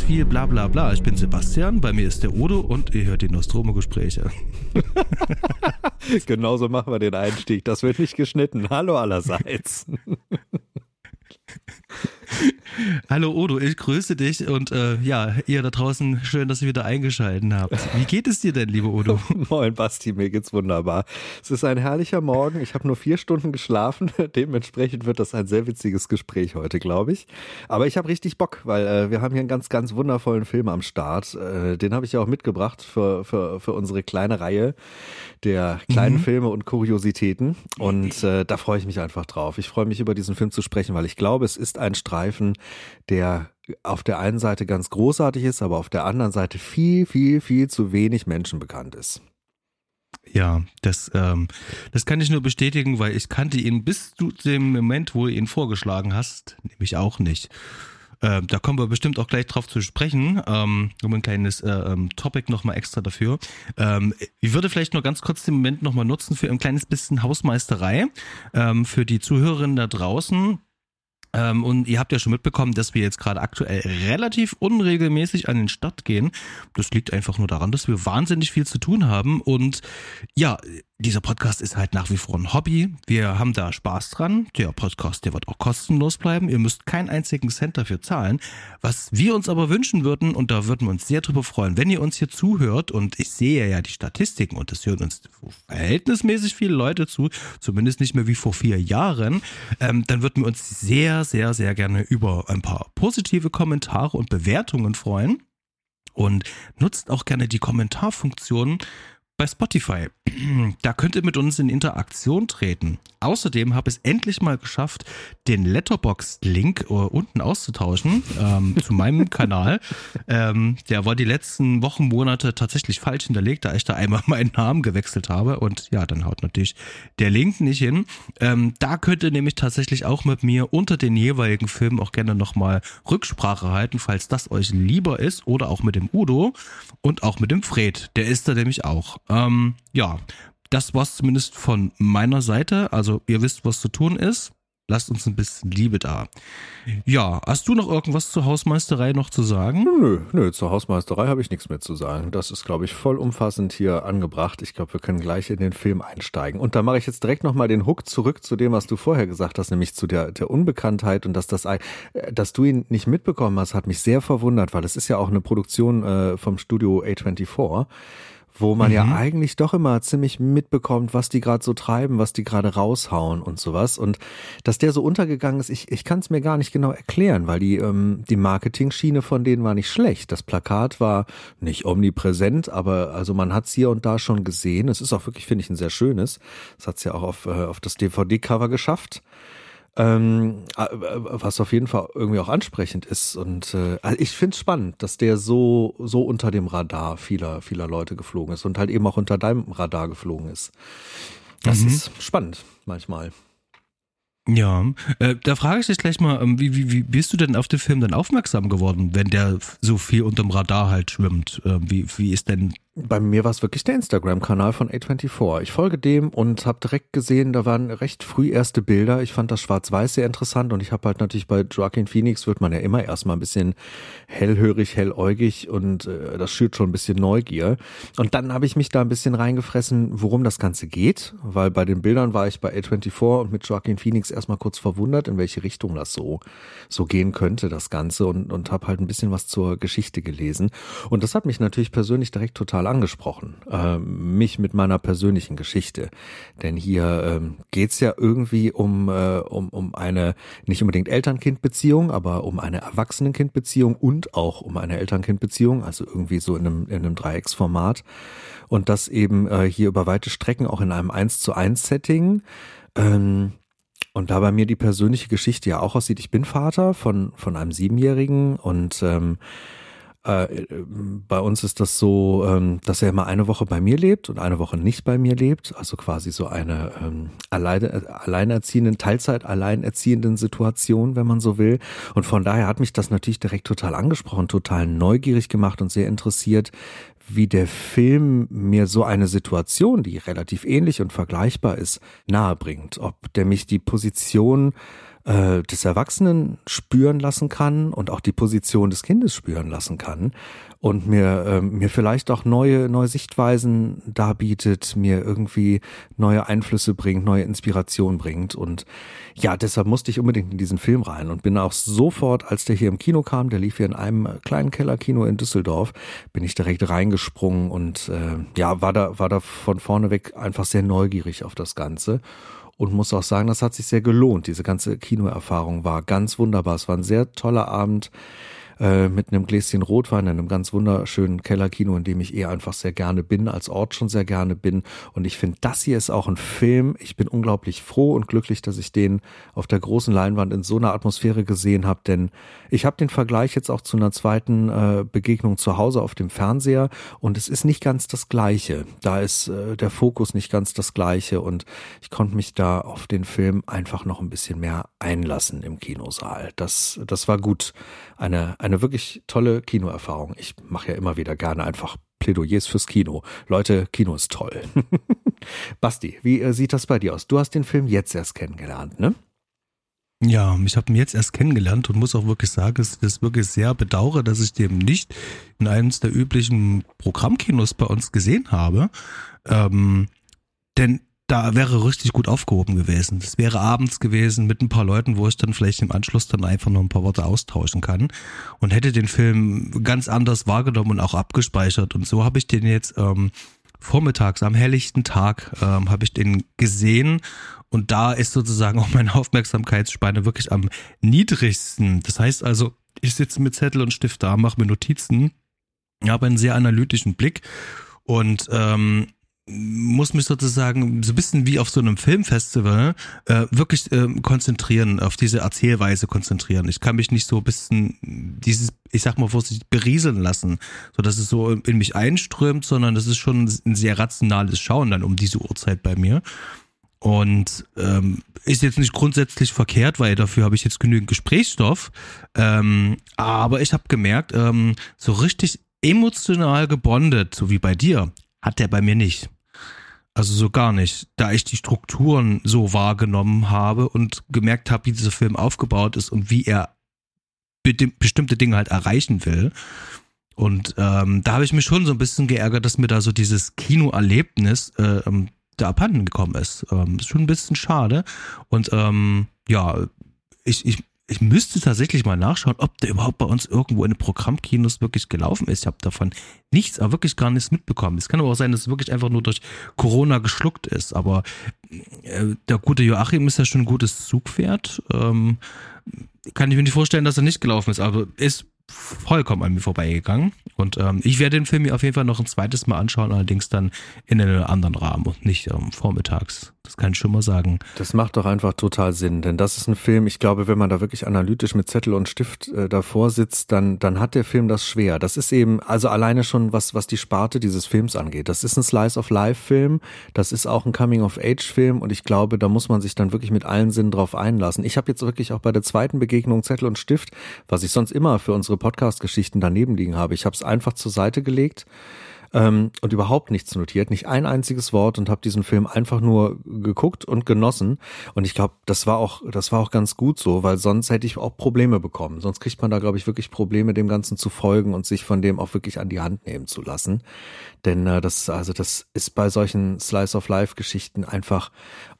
ganz viel bla bla bla. Ich bin Sebastian, bei mir ist der Udo und ihr hört die Nostromo-Gespräche. Genauso machen wir den Einstieg. Das wird nicht geschnitten. Hallo allerseits. Hallo Odo, ich grüße dich und äh, ja, ihr da draußen, schön, dass ihr wieder eingeschaltet habt. Wie geht es dir denn, liebe Odo? Moin Basti, mir geht's wunderbar. Es ist ein herrlicher Morgen. Ich habe nur vier Stunden geschlafen. Dementsprechend wird das ein sehr witziges Gespräch heute, glaube ich. Aber ich habe richtig Bock, weil äh, wir haben hier einen ganz, ganz wundervollen Film am Start. Äh, den habe ich ja auch mitgebracht für, für, für unsere kleine Reihe der kleinen mhm. Filme und Kuriositäten. Und äh, da freue ich mich einfach drauf. Ich freue mich über diesen Film zu sprechen, weil ich glaube, es ist ein Streifen, der auf der einen Seite ganz großartig ist, aber auf der anderen Seite viel, viel, viel zu wenig Menschen bekannt ist. Ja, das, ähm, das kann ich nur bestätigen, weil ich kannte ihn bis zu dem Moment, wo du ihn vorgeschlagen hast, nämlich auch nicht. Äh, da kommen wir bestimmt auch gleich drauf zu sprechen. Ähm, um ein kleines äh, ähm, Topic nochmal extra dafür. Ähm, ich würde vielleicht nur ganz kurz den Moment nochmal nutzen für ein kleines bisschen Hausmeisterei ähm, für die Zuhörerinnen da draußen ähm, und ihr habt ja schon mitbekommen, dass wir jetzt gerade aktuell relativ unregelmäßig an den Start gehen. Das liegt einfach nur daran, dass wir wahnsinnig viel zu tun haben. Und ja, dieser Podcast ist halt nach wie vor ein Hobby. Wir haben da Spaß dran. Der Podcast, der wird auch kostenlos bleiben. Ihr müsst keinen einzigen Cent dafür zahlen. Was wir uns aber wünschen würden, und da würden wir uns sehr drüber freuen, wenn ihr uns hier zuhört, und ich sehe ja die Statistiken und es hören uns verhältnismäßig viele Leute zu, zumindest nicht mehr wie vor vier Jahren, ähm, dann würden wir uns sehr, sehr, sehr gerne über ein paar positive Kommentare und Bewertungen freuen. Und nutzt auch gerne die Kommentarfunktion bei Spotify. Da könnt ihr mit uns in Interaktion treten. Außerdem habe ich es endlich mal geschafft, den Letterbox-Link uh, unten auszutauschen ähm, zu meinem Kanal. Ähm, der war die letzten Wochen, Monate tatsächlich falsch hinterlegt, da ich da einmal meinen Namen gewechselt habe. Und ja, dann haut natürlich der Link nicht hin. Ähm, da könnt ihr nämlich tatsächlich auch mit mir unter den jeweiligen Filmen auch gerne nochmal Rücksprache halten, falls das euch lieber ist. Oder auch mit dem Udo und auch mit dem Fred. Der ist da nämlich auch. Ähm, ja, das war's zumindest von meiner Seite. Also ihr wisst, was zu tun ist. Lasst uns ein bisschen Liebe da. Ja, hast du noch irgendwas zur Hausmeisterei noch zu sagen? Nö, nö, zur Hausmeisterei habe ich nichts mehr zu sagen. Das ist, glaube ich, voll umfassend hier angebracht. Ich glaube, wir können gleich in den Film einsteigen. Und da mache ich jetzt direkt nochmal den Hook zurück zu dem, was du vorher gesagt hast, nämlich zu der, der Unbekanntheit und dass das, äh, dass du ihn nicht mitbekommen hast, hat mich sehr verwundert, weil es ist ja auch eine Produktion äh, vom Studio A24 wo man mhm. ja eigentlich doch immer ziemlich mitbekommt, was die gerade so treiben, was die gerade raushauen und sowas. Und dass der so untergegangen ist, ich, ich kann es mir gar nicht genau erklären, weil die, ähm, die Marketing-Schiene von denen war nicht schlecht. Das Plakat war nicht omnipräsent, aber also man hat es hier und da schon gesehen. Es ist auch wirklich, finde ich, ein sehr schönes. Das hat es ja auch auf, äh, auf das DVD-Cover geschafft. Ähm, äh, was auf jeden Fall irgendwie auch ansprechend ist. Und äh, also ich finde es spannend, dass der so, so unter dem Radar vieler, vieler Leute geflogen ist und halt eben auch unter deinem Radar geflogen ist. Das mhm. ist spannend manchmal. Ja, äh, da frage ich dich gleich mal, ähm, wie, wie, wie bist du denn auf den Film dann aufmerksam geworden, wenn der so viel unterm Radar halt schwimmt? Äh, wie, wie ist denn bei mir war es wirklich der Instagram-Kanal von A24. Ich folge dem und habe direkt gesehen, da waren recht früh erste Bilder. Ich fand das Schwarz-Weiß sehr interessant und ich habe halt natürlich bei Joaquin Phoenix wird man ja immer erstmal ein bisschen hellhörig, helläugig und äh, das schürt schon ein bisschen Neugier. Und dann habe ich mich da ein bisschen reingefressen, worum das Ganze geht, weil bei den Bildern war ich bei A24 und mit Joaquin Phoenix erstmal kurz verwundert, in welche Richtung das so so gehen könnte, das Ganze und und habe halt ein bisschen was zur Geschichte gelesen und das hat mich natürlich persönlich direkt total angesprochen, äh, mich mit meiner persönlichen Geschichte. Denn hier ähm, geht's ja irgendwie um, äh, um, um eine nicht unbedingt Eltern-Kind-Beziehung, aber um eine Erwachsenen-Kind-Beziehung und auch um eine Eltern-Kind-Beziehung, also irgendwie so in einem, in einem Dreiecksformat. Und das eben äh, hier über weite Strecken auch in einem 1 zu 1 Setting. Ähm, und da bei mir die persönliche Geschichte ja auch aussieht, ich bin Vater von, von einem Siebenjährigen und ähm, äh, bei uns ist das so, ähm, dass er immer eine Woche bei mir lebt und eine Woche nicht bei mir lebt. Also quasi so eine ähm, alleine, alleinerziehenden, Teilzeit alleinerziehenden Situation, wenn man so will. Und von daher hat mich das natürlich direkt total angesprochen, total neugierig gemacht und sehr interessiert, wie der Film mir so eine Situation, die relativ ähnlich und vergleichbar ist, nahebringt. Ob der mich die Position äh, des Erwachsenen spüren lassen kann und auch die Position des Kindes spüren lassen kann und mir, äh, mir vielleicht auch neue, neue Sichtweisen darbietet, mir irgendwie neue Einflüsse bringt, neue Inspiration bringt. Und ja, deshalb musste ich unbedingt in diesen Film rein und bin auch sofort, als der hier im Kino kam, der lief hier in einem kleinen Kellerkino in Düsseldorf, bin ich direkt reingesprungen und äh, ja, war da, war da von vorne weg einfach sehr neugierig auf das Ganze und muss auch sagen, das hat sich sehr gelohnt. Diese ganze Kinoerfahrung war ganz wunderbar. Es war ein sehr toller Abend äh, mit einem Gläschen Rotwein in einem ganz wunderschönen Kellerkino, in dem ich eh einfach sehr gerne bin, als Ort schon sehr gerne bin. Und ich finde, das hier ist auch ein Film. Ich bin unglaublich froh und glücklich, dass ich den auf der großen Leinwand in so einer Atmosphäre gesehen habe, denn ich habe den Vergleich jetzt auch zu einer zweiten äh, Begegnung zu Hause auf dem Fernseher und es ist nicht ganz das Gleiche. Da ist äh, der Fokus nicht ganz das Gleiche und ich konnte mich da auf den Film einfach noch ein bisschen mehr einlassen im Kinosaal. Das, das war gut. Eine, eine eine wirklich tolle Kinoerfahrung. Ich mache ja immer wieder gerne einfach Plädoyers fürs Kino. Leute, Kino ist toll. Basti, wie äh, sieht das bei dir aus? Du hast den Film jetzt erst kennengelernt, ne? Ja, ich habe ihn jetzt erst kennengelernt und muss auch wirklich sagen, ich das wirklich sehr bedauere, dass ich den nicht in eines der üblichen Programmkinos bei uns gesehen habe. Ähm, denn da wäre richtig gut aufgehoben gewesen. Das wäre abends gewesen mit ein paar Leuten, wo ich dann vielleicht im Anschluss dann einfach noch ein paar Worte austauschen kann und hätte den Film ganz anders wahrgenommen und auch abgespeichert. Und so habe ich den jetzt ähm, vormittags am helllichten Tag ähm, habe ich den gesehen und da ist sozusagen auch meine Aufmerksamkeitsspanne wirklich am niedrigsten. Das heißt also, ich sitze mit Zettel und Stift da, mache mir Notizen, habe einen sehr analytischen Blick und ähm, muss mich sozusagen so ein bisschen wie auf so einem Filmfestival äh, wirklich äh, konzentrieren, auf diese Erzählweise konzentrieren. Ich kann mich nicht so ein bisschen dieses, ich sag mal vorsichtig, berieseln lassen, so dass es so in mich einströmt, sondern das ist schon ein sehr rationales Schauen dann um diese Uhrzeit bei mir. Und ähm, ist jetzt nicht grundsätzlich verkehrt, weil dafür habe ich jetzt genügend Gesprächsstoff. Ähm, aber ich habe gemerkt, ähm, so richtig emotional gebondet, so wie bei dir, hat der bei mir nicht. Also so gar nicht, da ich die Strukturen so wahrgenommen habe und gemerkt habe, wie dieser Film aufgebaut ist und wie er bestimmte Dinge halt erreichen will. Und ähm, da habe ich mich schon so ein bisschen geärgert, dass mir da so dieses Kinoerlebnis äh, ähm, da abhanden gekommen ist. Ähm, ist schon ein bisschen schade. Und ähm, ja, ich, ich ich müsste tatsächlich mal nachschauen, ob der überhaupt bei uns irgendwo in den Programmkinos wirklich gelaufen ist. Ich habe davon nichts, aber wirklich gar nichts mitbekommen. Es kann aber auch sein, dass es wirklich einfach nur durch Corona geschluckt ist. Aber äh, der gute Joachim ist ja schon ein gutes Zugpferd. Ähm, kann ich mir nicht vorstellen, dass er nicht gelaufen ist, aber ist vollkommen an mir vorbeigegangen. Und ähm, ich werde den Film mir auf jeden Fall noch ein zweites Mal anschauen, allerdings dann in einem anderen Rahmen und nicht ähm, vormittags. Das kann ich schon mal sagen. Das macht doch einfach total Sinn, denn das ist ein Film, ich glaube, wenn man da wirklich analytisch mit Zettel und Stift äh, davor sitzt, dann, dann hat der Film das schwer. Das ist eben, also alleine schon, was, was die Sparte dieses Films angeht. Das ist ein Slice-of-Life-Film, das ist auch ein Coming-of-Age-Film und ich glaube, da muss man sich dann wirklich mit allen Sinnen drauf einlassen. Ich habe jetzt wirklich auch bei der zweiten Begegnung Zettel und Stift, was ich sonst immer für unsere Podcast-Geschichten daneben liegen habe. Ich habe es einfach zur Seite gelegt ähm, und überhaupt nichts notiert, nicht ein einziges Wort und habe diesen Film einfach nur geguckt und genossen. Und ich glaube, das war auch, das war auch ganz gut so, weil sonst hätte ich auch Probleme bekommen. Sonst kriegt man da, glaube ich, wirklich Probleme, dem Ganzen zu folgen und sich von dem auch wirklich an die Hand nehmen zu lassen. Denn äh, das, also das ist bei solchen Slice of Life Geschichten einfach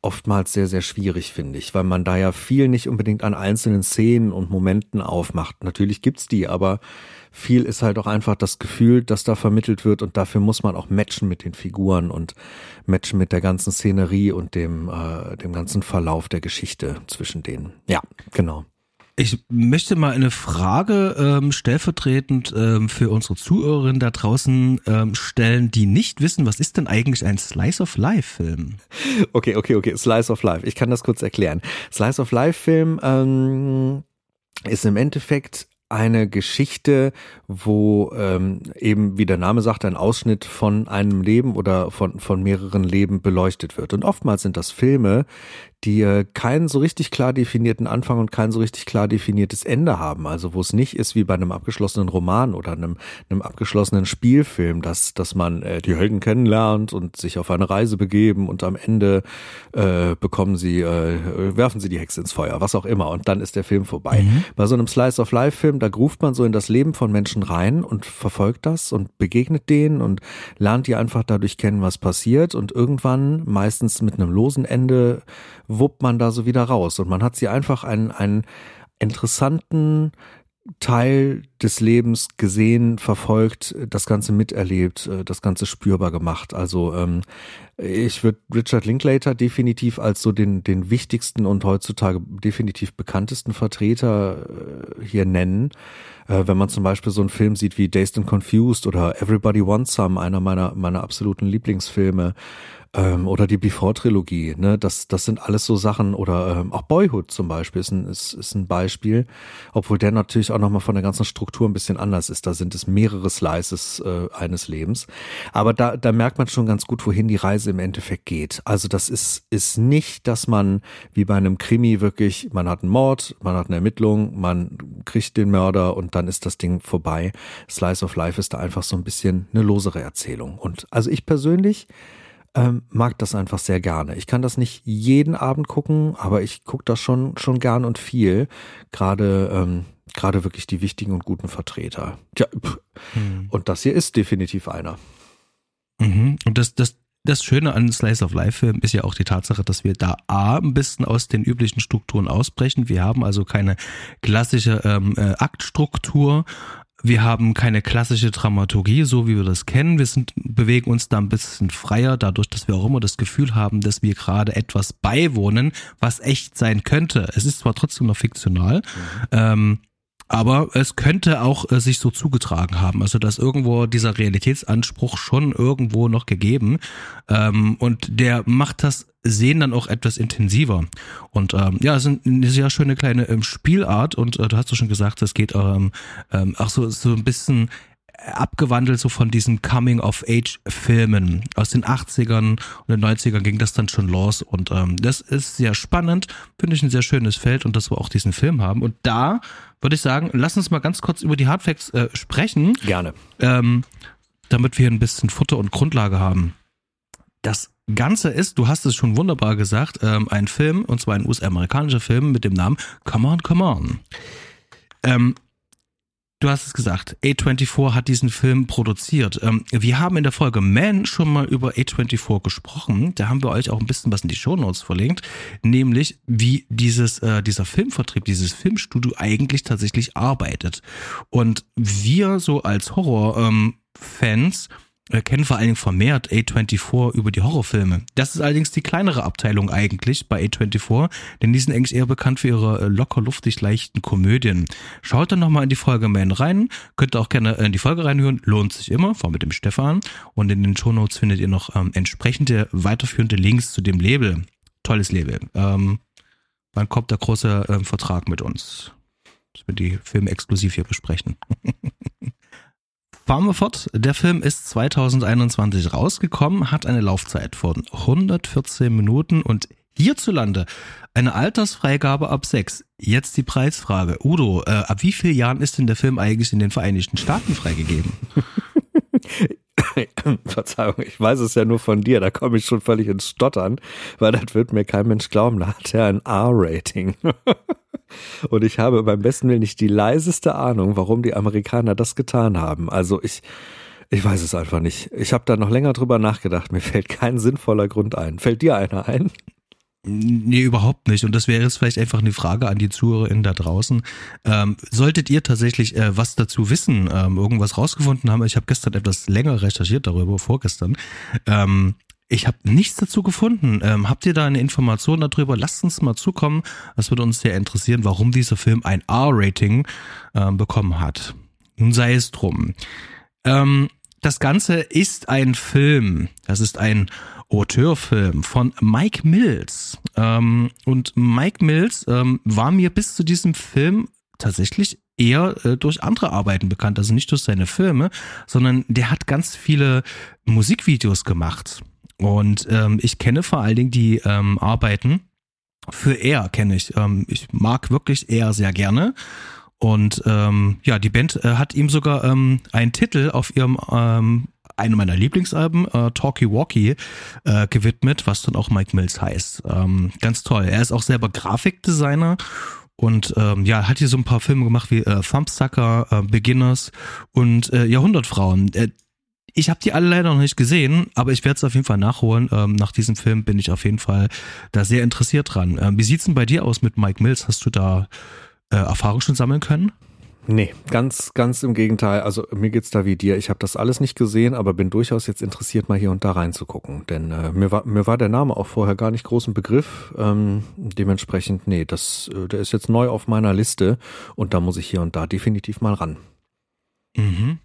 oftmals sehr, sehr schwierig, finde ich, weil man da ja viel nicht unbedingt an einzelnen Szenen und Momenten aufmacht. Natürlich gibt's die, aber viel ist halt auch einfach das Gefühl, das da vermittelt wird und dafür muss man auch matchen mit den Figuren und matchen mit der ganzen Szenerie und dem, äh, dem ganzen Verlauf der Geschichte zwischen denen. Ja, genau. Ich möchte mal eine Frage ähm, stellvertretend ähm, für unsere Zuhörerinnen da draußen ähm, stellen, die nicht wissen, was ist denn eigentlich ein Slice of Life Film? Okay, okay, okay, Slice of Life. Ich kann das kurz erklären. Slice of Life Film ähm, ist im Endeffekt eine Geschichte, wo ähm, eben, wie der Name sagt, ein Ausschnitt von einem Leben oder von, von mehreren Leben beleuchtet wird. Und oftmals sind das Filme, die äh, keinen so richtig klar definierten Anfang und kein so richtig klar definiertes Ende haben. Also wo es nicht ist wie bei einem abgeschlossenen Roman oder einem, einem abgeschlossenen Spielfilm, dass, dass man äh, die Helden kennenlernt und sich auf eine Reise begeben und am Ende äh, bekommen sie, äh, werfen sie die Hexe ins Feuer, was auch immer, und dann ist der Film vorbei. Mhm. Bei so einem Slice of Life-Film, da ruft man so in das Leben von Menschen rein und verfolgt das und begegnet denen und lernt die einfach dadurch kennen, was passiert. Und irgendwann, meistens mit einem losen Ende, wuppt man da so wieder raus. Und man hat sie einfach einen, einen interessanten, Teil des Lebens gesehen, verfolgt, das Ganze miterlebt, äh, das Ganze spürbar gemacht. Also ähm, ich würde Richard Linklater definitiv als so den, den wichtigsten und heutzutage definitiv bekanntesten Vertreter äh, hier nennen. Äh, wenn man zum Beispiel so einen Film sieht wie Dazed and Confused oder Everybody Wants Some, einer meiner, meiner absoluten Lieblingsfilme, ähm, oder die Before-Trilogie, ne, das, das sind alles so Sachen, oder ähm, auch Boyhood zum Beispiel ist ein, ist, ist ein Beispiel, obwohl der natürlich auch nochmal von der ganzen Struktur ein bisschen anders ist. Da sind es mehrere Slices äh, eines Lebens. Aber da, da merkt man schon ganz gut, wohin die Reise im Endeffekt geht. Also das ist, ist nicht, dass man wie bei einem Krimi wirklich, man hat einen Mord, man hat eine Ermittlung, man kriegt den Mörder und dann ist das Ding vorbei. Slice of Life ist da einfach so ein bisschen eine losere Erzählung. Und also ich persönlich ähm, mag das einfach sehr gerne. Ich kann das nicht jeden Abend gucken, aber ich gucke das schon, schon gern und viel. Gerade, ähm, gerade wirklich die wichtigen und guten Vertreter. Tja, mhm. Und das hier ist definitiv einer. Mhm. Und das, das, das Schöne an Slice of Life Film ist ja auch die Tatsache, dass wir da A, ein bisschen aus den üblichen Strukturen ausbrechen. Wir haben also keine klassische ähm, äh, Aktstruktur, wir haben keine klassische Dramaturgie, so wie wir das kennen. Wir sind, bewegen uns da ein bisschen freier, dadurch, dass wir auch immer das Gefühl haben, dass wir gerade etwas beiwohnen, was echt sein könnte. Es ist zwar trotzdem noch fiktional, mhm. ähm, aber es könnte auch äh, sich so zugetragen haben. Also dass irgendwo dieser Realitätsanspruch schon irgendwo noch gegeben. Ähm, und der macht das Sehen dann auch etwas intensiver. Und ähm, ja, es ist eine sehr schöne kleine ähm, Spielart. Und äh, du hast ja schon gesagt, es geht ähm, ähm, auch so, so ein bisschen abgewandelt so von diesen Coming-of-Age-Filmen. Aus den 80ern und den 90ern ging das dann schon los und ähm, das ist sehr spannend, finde ich ein sehr schönes Feld und dass wir auch diesen Film haben. Und da würde ich sagen, lass uns mal ganz kurz über die Hardfacts äh, sprechen. Gerne. Ähm, damit wir ein bisschen Futter und Grundlage haben. Das Ganze ist, du hast es schon wunderbar gesagt, ähm, ein Film, und zwar ein US-amerikanischer Film mit dem Namen Come On, Come On. Ähm, Du hast es gesagt, A24 hat diesen Film produziert. Ähm, wir haben in der Folge Man schon mal über A24 gesprochen. Da haben wir euch auch ein bisschen was in die Shownotes verlinkt, nämlich wie dieses, äh, dieser Filmvertrieb, dieses Filmstudio eigentlich tatsächlich arbeitet. Und wir so als Horror-Fans ähm, äh, kennen vor allen Dingen vermehrt A24 über die Horrorfilme. Das ist allerdings die kleinere Abteilung eigentlich bei A24, denn die sind eigentlich eher bekannt für ihre äh, locker luftig leichten Komödien. Schaut dann nochmal in die Folge Man rein, könnt auch gerne in die Folge reinhören, lohnt sich immer, vor mit dem Stefan. Und in den Shownotes findet ihr noch ähm, entsprechende weiterführende Links zu dem Label. Tolles Label. Ähm, wann kommt der große ähm, Vertrag mit uns? Dass wir die Filme exklusiv hier besprechen. fahren wir fort. Der Film ist 2021 rausgekommen, hat eine Laufzeit von 114 Minuten und hierzulande eine Altersfreigabe ab 6. Jetzt die Preisfrage. Udo, äh, ab wie vielen Jahren ist denn der Film eigentlich in den Vereinigten Staaten freigegeben? Verzeihung, ich weiß es ja nur von dir, da komme ich schon völlig ins Stottern, weil das wird mir kein Mensch glauben, da hat er ein R-Rating. Und ich habe beim besten Willen nicht die leiseste Ahnung, warum die Amerikaner das getan haben. Also ich, ich weiß es einfach nicht. Ich habe da noch länger drüber nachgedacht. Mir fällt kein sinnvoller Grund ein. Fällt dir einer ein? Nee, überhaupt nicht. Und das wäre jetzt vielleicht einfach eine Frage an die ZuhörerInnen da draußen. Ähm, solltet ihr tatsächlich äh, was dazu wissen, ähm, irgendwas rausgefunden haben, ich habe gestern etwas länger recherchiert darüber, vorgestern, ähm, ich habe nichts dazu gefunden. Ähm, habt ihr da eine Information darüber? Lasst uns mal zukommen. Das würde uns sehr interessieren, warum dieser Film ein R-Rating ähm, bekommen hat. Nun sei es drum. Ähm, das Ganze ist ein Film. Das ist ein Auteurfilm von Mike Mills. Ähm, und Mike Mills ähm, war mir bis zu diesem Film tatsächlich eher äh, durch andere Arbeiten bekannt, also nicht durch seine Filme, sondern der hat ganz viele Musikvideos gemacht. Und ähm, ich kenne vor allen Dingen die ähm, Arbeiten für Air kenne ich. Ähm, ich mag wirklich Air sehr gerne. Und ähm, ja, die Band äh, hat ihm sogar ähm, einen Titel auf ihrem ähm, einem meiner Lieblingsalben, äh, Talkie Walkie, äh, gewidmet, was dann auch Mike Mills heißt. Ähm, ganz toll. Er ist auch selber Grafikdesigner und ähm, ja, hat hier so ein paar Filme gemacht wie äh, Thumbsucker, äh, Beginners und äh, Jahrhundertfrauen. Äh, ich habe die alle leider noch nicht gesehen, aber ich werde es auf jeden Fall nachholen. Ähm, nach diesem Film bin ich auf jeden Fall da sehr interessiert dran. Ähm, wie sieht's denn bei dir aus mit Mike Mills? Hast du da äh, Erfahrung schon sammeln können? Nee, ganz, ganz im Gegenteil. Also mir geht's da wie dir. Ich habe das alles nicht gesehen, aber bin durchaus jetzt interessiert, mal hier und da reinzugucken. Denn äh, mir, war, mir war der Name auch vorher gar nicht groß im Begriff. Ähm, dementsprechend, nee, das, äh, der ist jetzt neu auf meiner Liste und da muss ich hier und da definitiv mal ran. Mhm.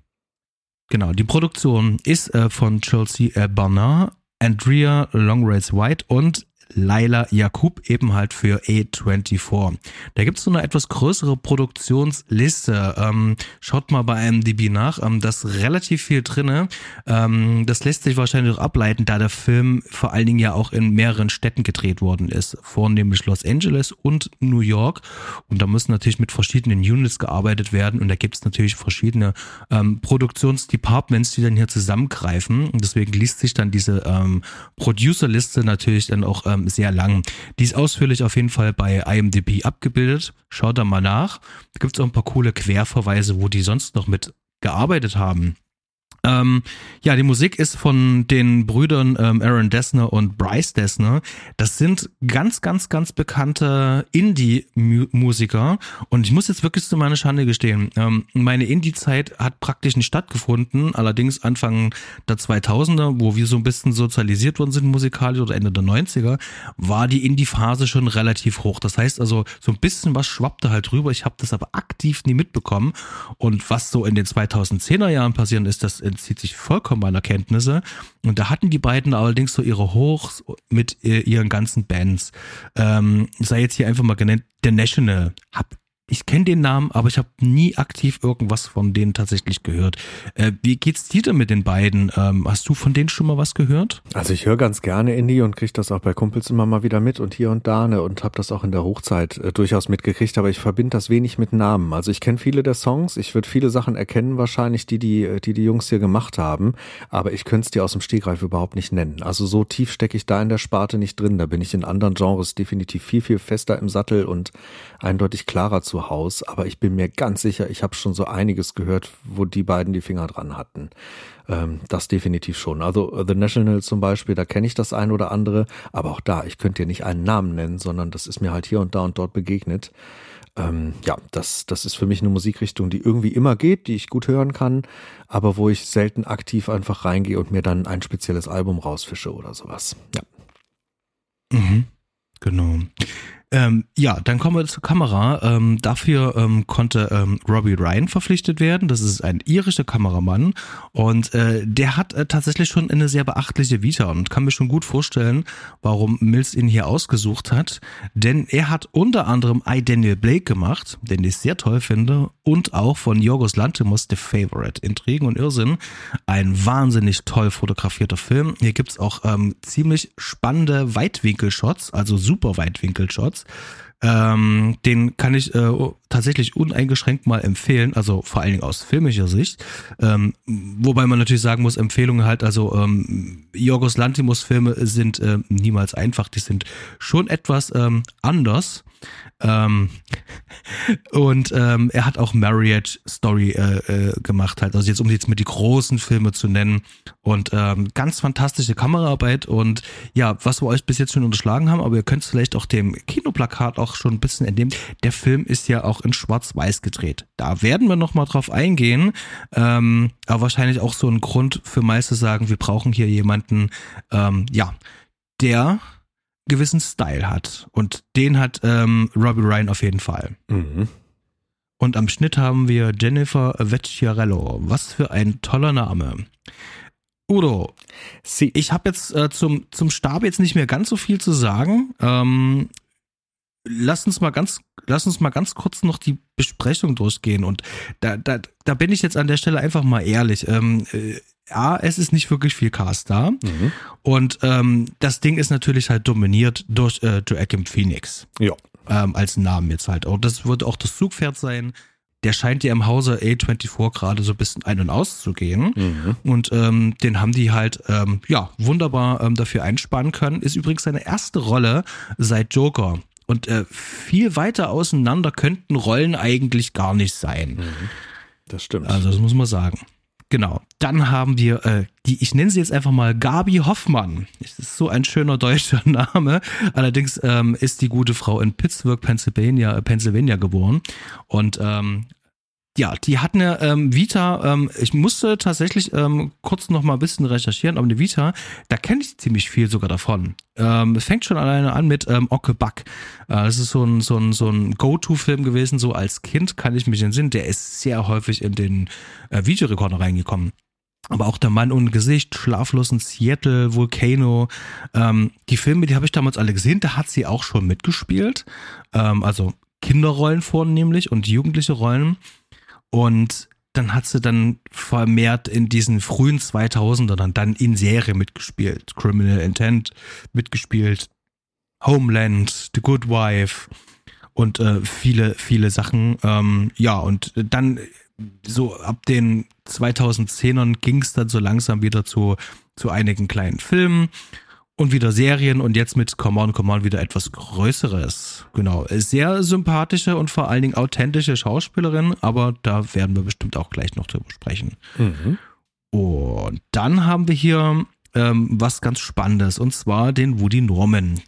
Genau, die Produktion ist äh, von Chelsea äh, Barnard, Andrea Longrace White und Laila Jakub eben halt für A24. Da gibt es so eine etwas größere Produktionsliste. Ähm, schaut mal bei IMDb nach. Ähm, da ist relativ viel drinne. Ähm, das lässt sich wahrscheinlich auch ableiten, da der Film vor allen Dingen ja auch in mehreren Städten gedreht worden ist. Vornehmlich Los Angeles und New York. Und da müssen natürlich mit verschiedenen Units gearbeitet werden. Und da gibt es natürlich verschiedene ähm, Produktionsdepartments, die dann hier zusammengreifen. Und deswegen liest sich dann diese ähm, Producer-Liste natürlich dann auch ähm, sehr lang. Die ist ausführlich auf jeden Fall bei IMDb abgebildet. Schaut da mal nach. Da gibt es auch ein paar coole Querverweise, wo die sonst noch mit gearbeitet haben. Ähm, ja, die Musik ist von den Brüdern ähm, Aaron Dessner und Bryce Dessner. Das sind ganz, ganz, ganz bekannte Indie-Musiker. Und ich muss jetzt wirklich zu meiner Schande gestehen, ähm, meine Indie-Zeit hat praktisch nicht stattgefunden. Allerdings Anfang der 2000er, wo wir so ein bisschen sozialisiert worden sind musikalisch oder Ende der 90er, war die Indie-Phase schon relativ hoch. Das heißt also, so ein bisschen was schwappte halt rüber. Ich habe das aber aktiv nie mitbekommen. Und was so in den 2010er Jahren passieren ist, dass entzieht sich vollkommen meiner Kenntnisse. Und da hatten die beiden allerdings so ihre Hochs mit äh, ihren ganzen Bands. Ähm, sei jetzt hier einfach mal genannt, The National. Hab ich kenne den Namen, aber ich habe nie aktiv irgendwas von denen tatsächlich gehört. Äh, wie geht's dir denn mit den beiden? Ähm, hast du von denen schon mal was gehört? Also ich höre ganz gerne Indie und kriege das auch bei Kumpels immer mal wieder mit und hier und da ne, und habe das auch in der Hochzeit äh, durchaus mitgekriegt, aber ich verbinde das wenig mit Namen. Also ich kenne viele der Songs, ich würde viele Sachen erkennen wahrscheinlich, die die, äh, die die Jungs hier gemacht haben, aber ich könnte es dir aus dem Stegreif überhaupt nicht nennen. Also so tief stecke ich da in der Sparte nicht drin. Da bin ich in anderen Genres definitiv viel, viel fester im Sattel und eindeutig klarer zu Haus, aber ich bin mir ganz sicher, ich habe schon so einiges gehört, wo die beiden die Finger dran hatten. Ähm, das definitiv schon. Also uh, The National zum Beispiel, da kenne ich das ein oder andere, aber auch da, ich könnte dir nicht einen Namen nennen, sondern das ist mir halt hier und da und dort begegnet. Ähm, ja, das, das ist für mich eine Musikrichtung, die irgendwie immer geht, die ich gut hören kann, aber wo ich selten aktiv einfach reingehe und mir dann ein spezielles Album rausfische oder sowas. Ja. Mhm. Genau. Ähm, ja, dann kommen wir zur Kamera. Ähm, dafür ähm, konnte ähm, Robbie Ryan verpflichtet werden. Das ist ein irischer Kameramann und äh, der hat äh, tatsächlich schon eine sehr beachtliche Vita und kann mir schon gut vorstellen, warum Mills ihn hier ausgesucht hat. Denn er hat unter anderem I Daniel Blake gemacht, den ich sehr toll finde, und auch von Yorgos Lanthimos The Favorite. Intrigen und Irrsinn. Ein wahnsinnig toll fotografierter Film. Hier gibt's auch ähm, ziemlich spannende Weitwinkelshots, also super Weitwinkelshots. Ähm, den kann ich äh, tatsächlich uneingeschränkt mal empfehlen, also vor allen Dingen aus filmischer Sicht. Ähm, wobei man natürlich sagen muss, Empfehlungen halt, also ähm, Jorgos Lantimos Filme sind äh, niemals einfach, die sind schon etwas ähm, anders. Ähm, und ähm, er hat auch Marriage Story äh, äh, gemacht, halt. Also jetzt, um jetzt mit die großen Filme zu nennen. Und ähm, ganz fantastische Kameraarbeit. Und ja, was wir euch bis jetzt schon unterschlagen haben, aber ihr könnt es vielleicht auch dem Kinoplakat auch schon ein bisschen entnehmen. Der Film ist ja auch in Schwarz-Weiß gedreht. Da werden wir nochmal drauf eingehen. Ähm, aber wahrscheinlich auch so ein Grund für meist sagen, wir brauchen hier jemanden, ähm, ja, der gewissen Style hat. Und den hat ähm, Robbie Ryan auf jeden Fall. Mhm. Und am Schnitt haben wir Jennifer Vecchiarello. Was für ein toller Name. Udo, Sie. ich habe jetzt äh, zum, zum Stab jetzt nicht mehr ganz so viel zu sagen. Ähm, lass uns mal ganz, lass uns mal ganz kurz noch die Besprechung durchgehen. Und da, da, da bin ich jetzt an der Stelle einfach mal ehrlich. Ähm, ja, es ist nicht wirklich viel Cast da. Mhm. Und ähm, das Ding ist natürlich halt dominiert durch äh, Joachim Phoenix. Ja. Ähm, als Namen jetzt halt. Und das wird auch das Zugpferd sein. Der scheint ja im Hause A24 gerade so ein bisschen ein- und auszugehen. Mhm. Und ähm, den haben die halt ähm, ja wunderbar ähm, dafür einspannen können. Ist übrigens seine erste Rolle seit Joker. Und äh, viel weiter auseinander könnten Rollen eigentlich gar nicht sein. Mhm. Das stimmt. Also das muss man sagen. Genau. Dann haben wir äh, die, ich nenne sie jetzt einfach mal Gabi Hoffmann. Das ist so ein schöner deutscher Name. Allerdings ähm, ist die gute Frau in Pittsburgh, Pennsylvania, Pennsylvania geboren und ähm, ja, die hat eine ähm, Vita, ähm, ich musste tatsächlich ähm, kurz noch mal ein bisschen recherchieren, aber eine Vita, da kenne ich ziemlich viel sogar davon. Ähm, es fängt schon alleine an mit ähm, Ocke Buck. Äh, das ist so ein, so ein, so ein Go-To-Film gewesen, so als Kind kann ich mich entsinnen. Der ist sehr häufig in den äh, Videorekorder reingekommen. Aber auch der Mann ohne Gesicht, Schlaflos in Seattle, Volcano, ähm, die Filme, die habe ich damals alle gesehen, da hat sie auch schon mitgespielt. Ähm, also Kinderrollen vornehmlich und jugendliche Rollen. Und dann hat sie dann vermehrt in diesen frühen 2000ern dann in Serie mitgespielt. Criminal Intent mitgespielt, Homeland, The Good Wife und äh, viele, viele Sachen. Ähm, ja, und dann so ab den 2010ern ging es dann so langsam wieder zu, zu einigen kleinen Filmen und wieder Serien und jetzt mit Come On, Come On wieder etwas Größeres. Genau. Sehr sympathische und vor allen Dingen authentische Schauspielerin, aber da werden wir bestimmt auch gleich noch drüber sprechen. Mhm. Und dann haben wir hier ähm, was ganz Spannendes und zwar den Woody Norman.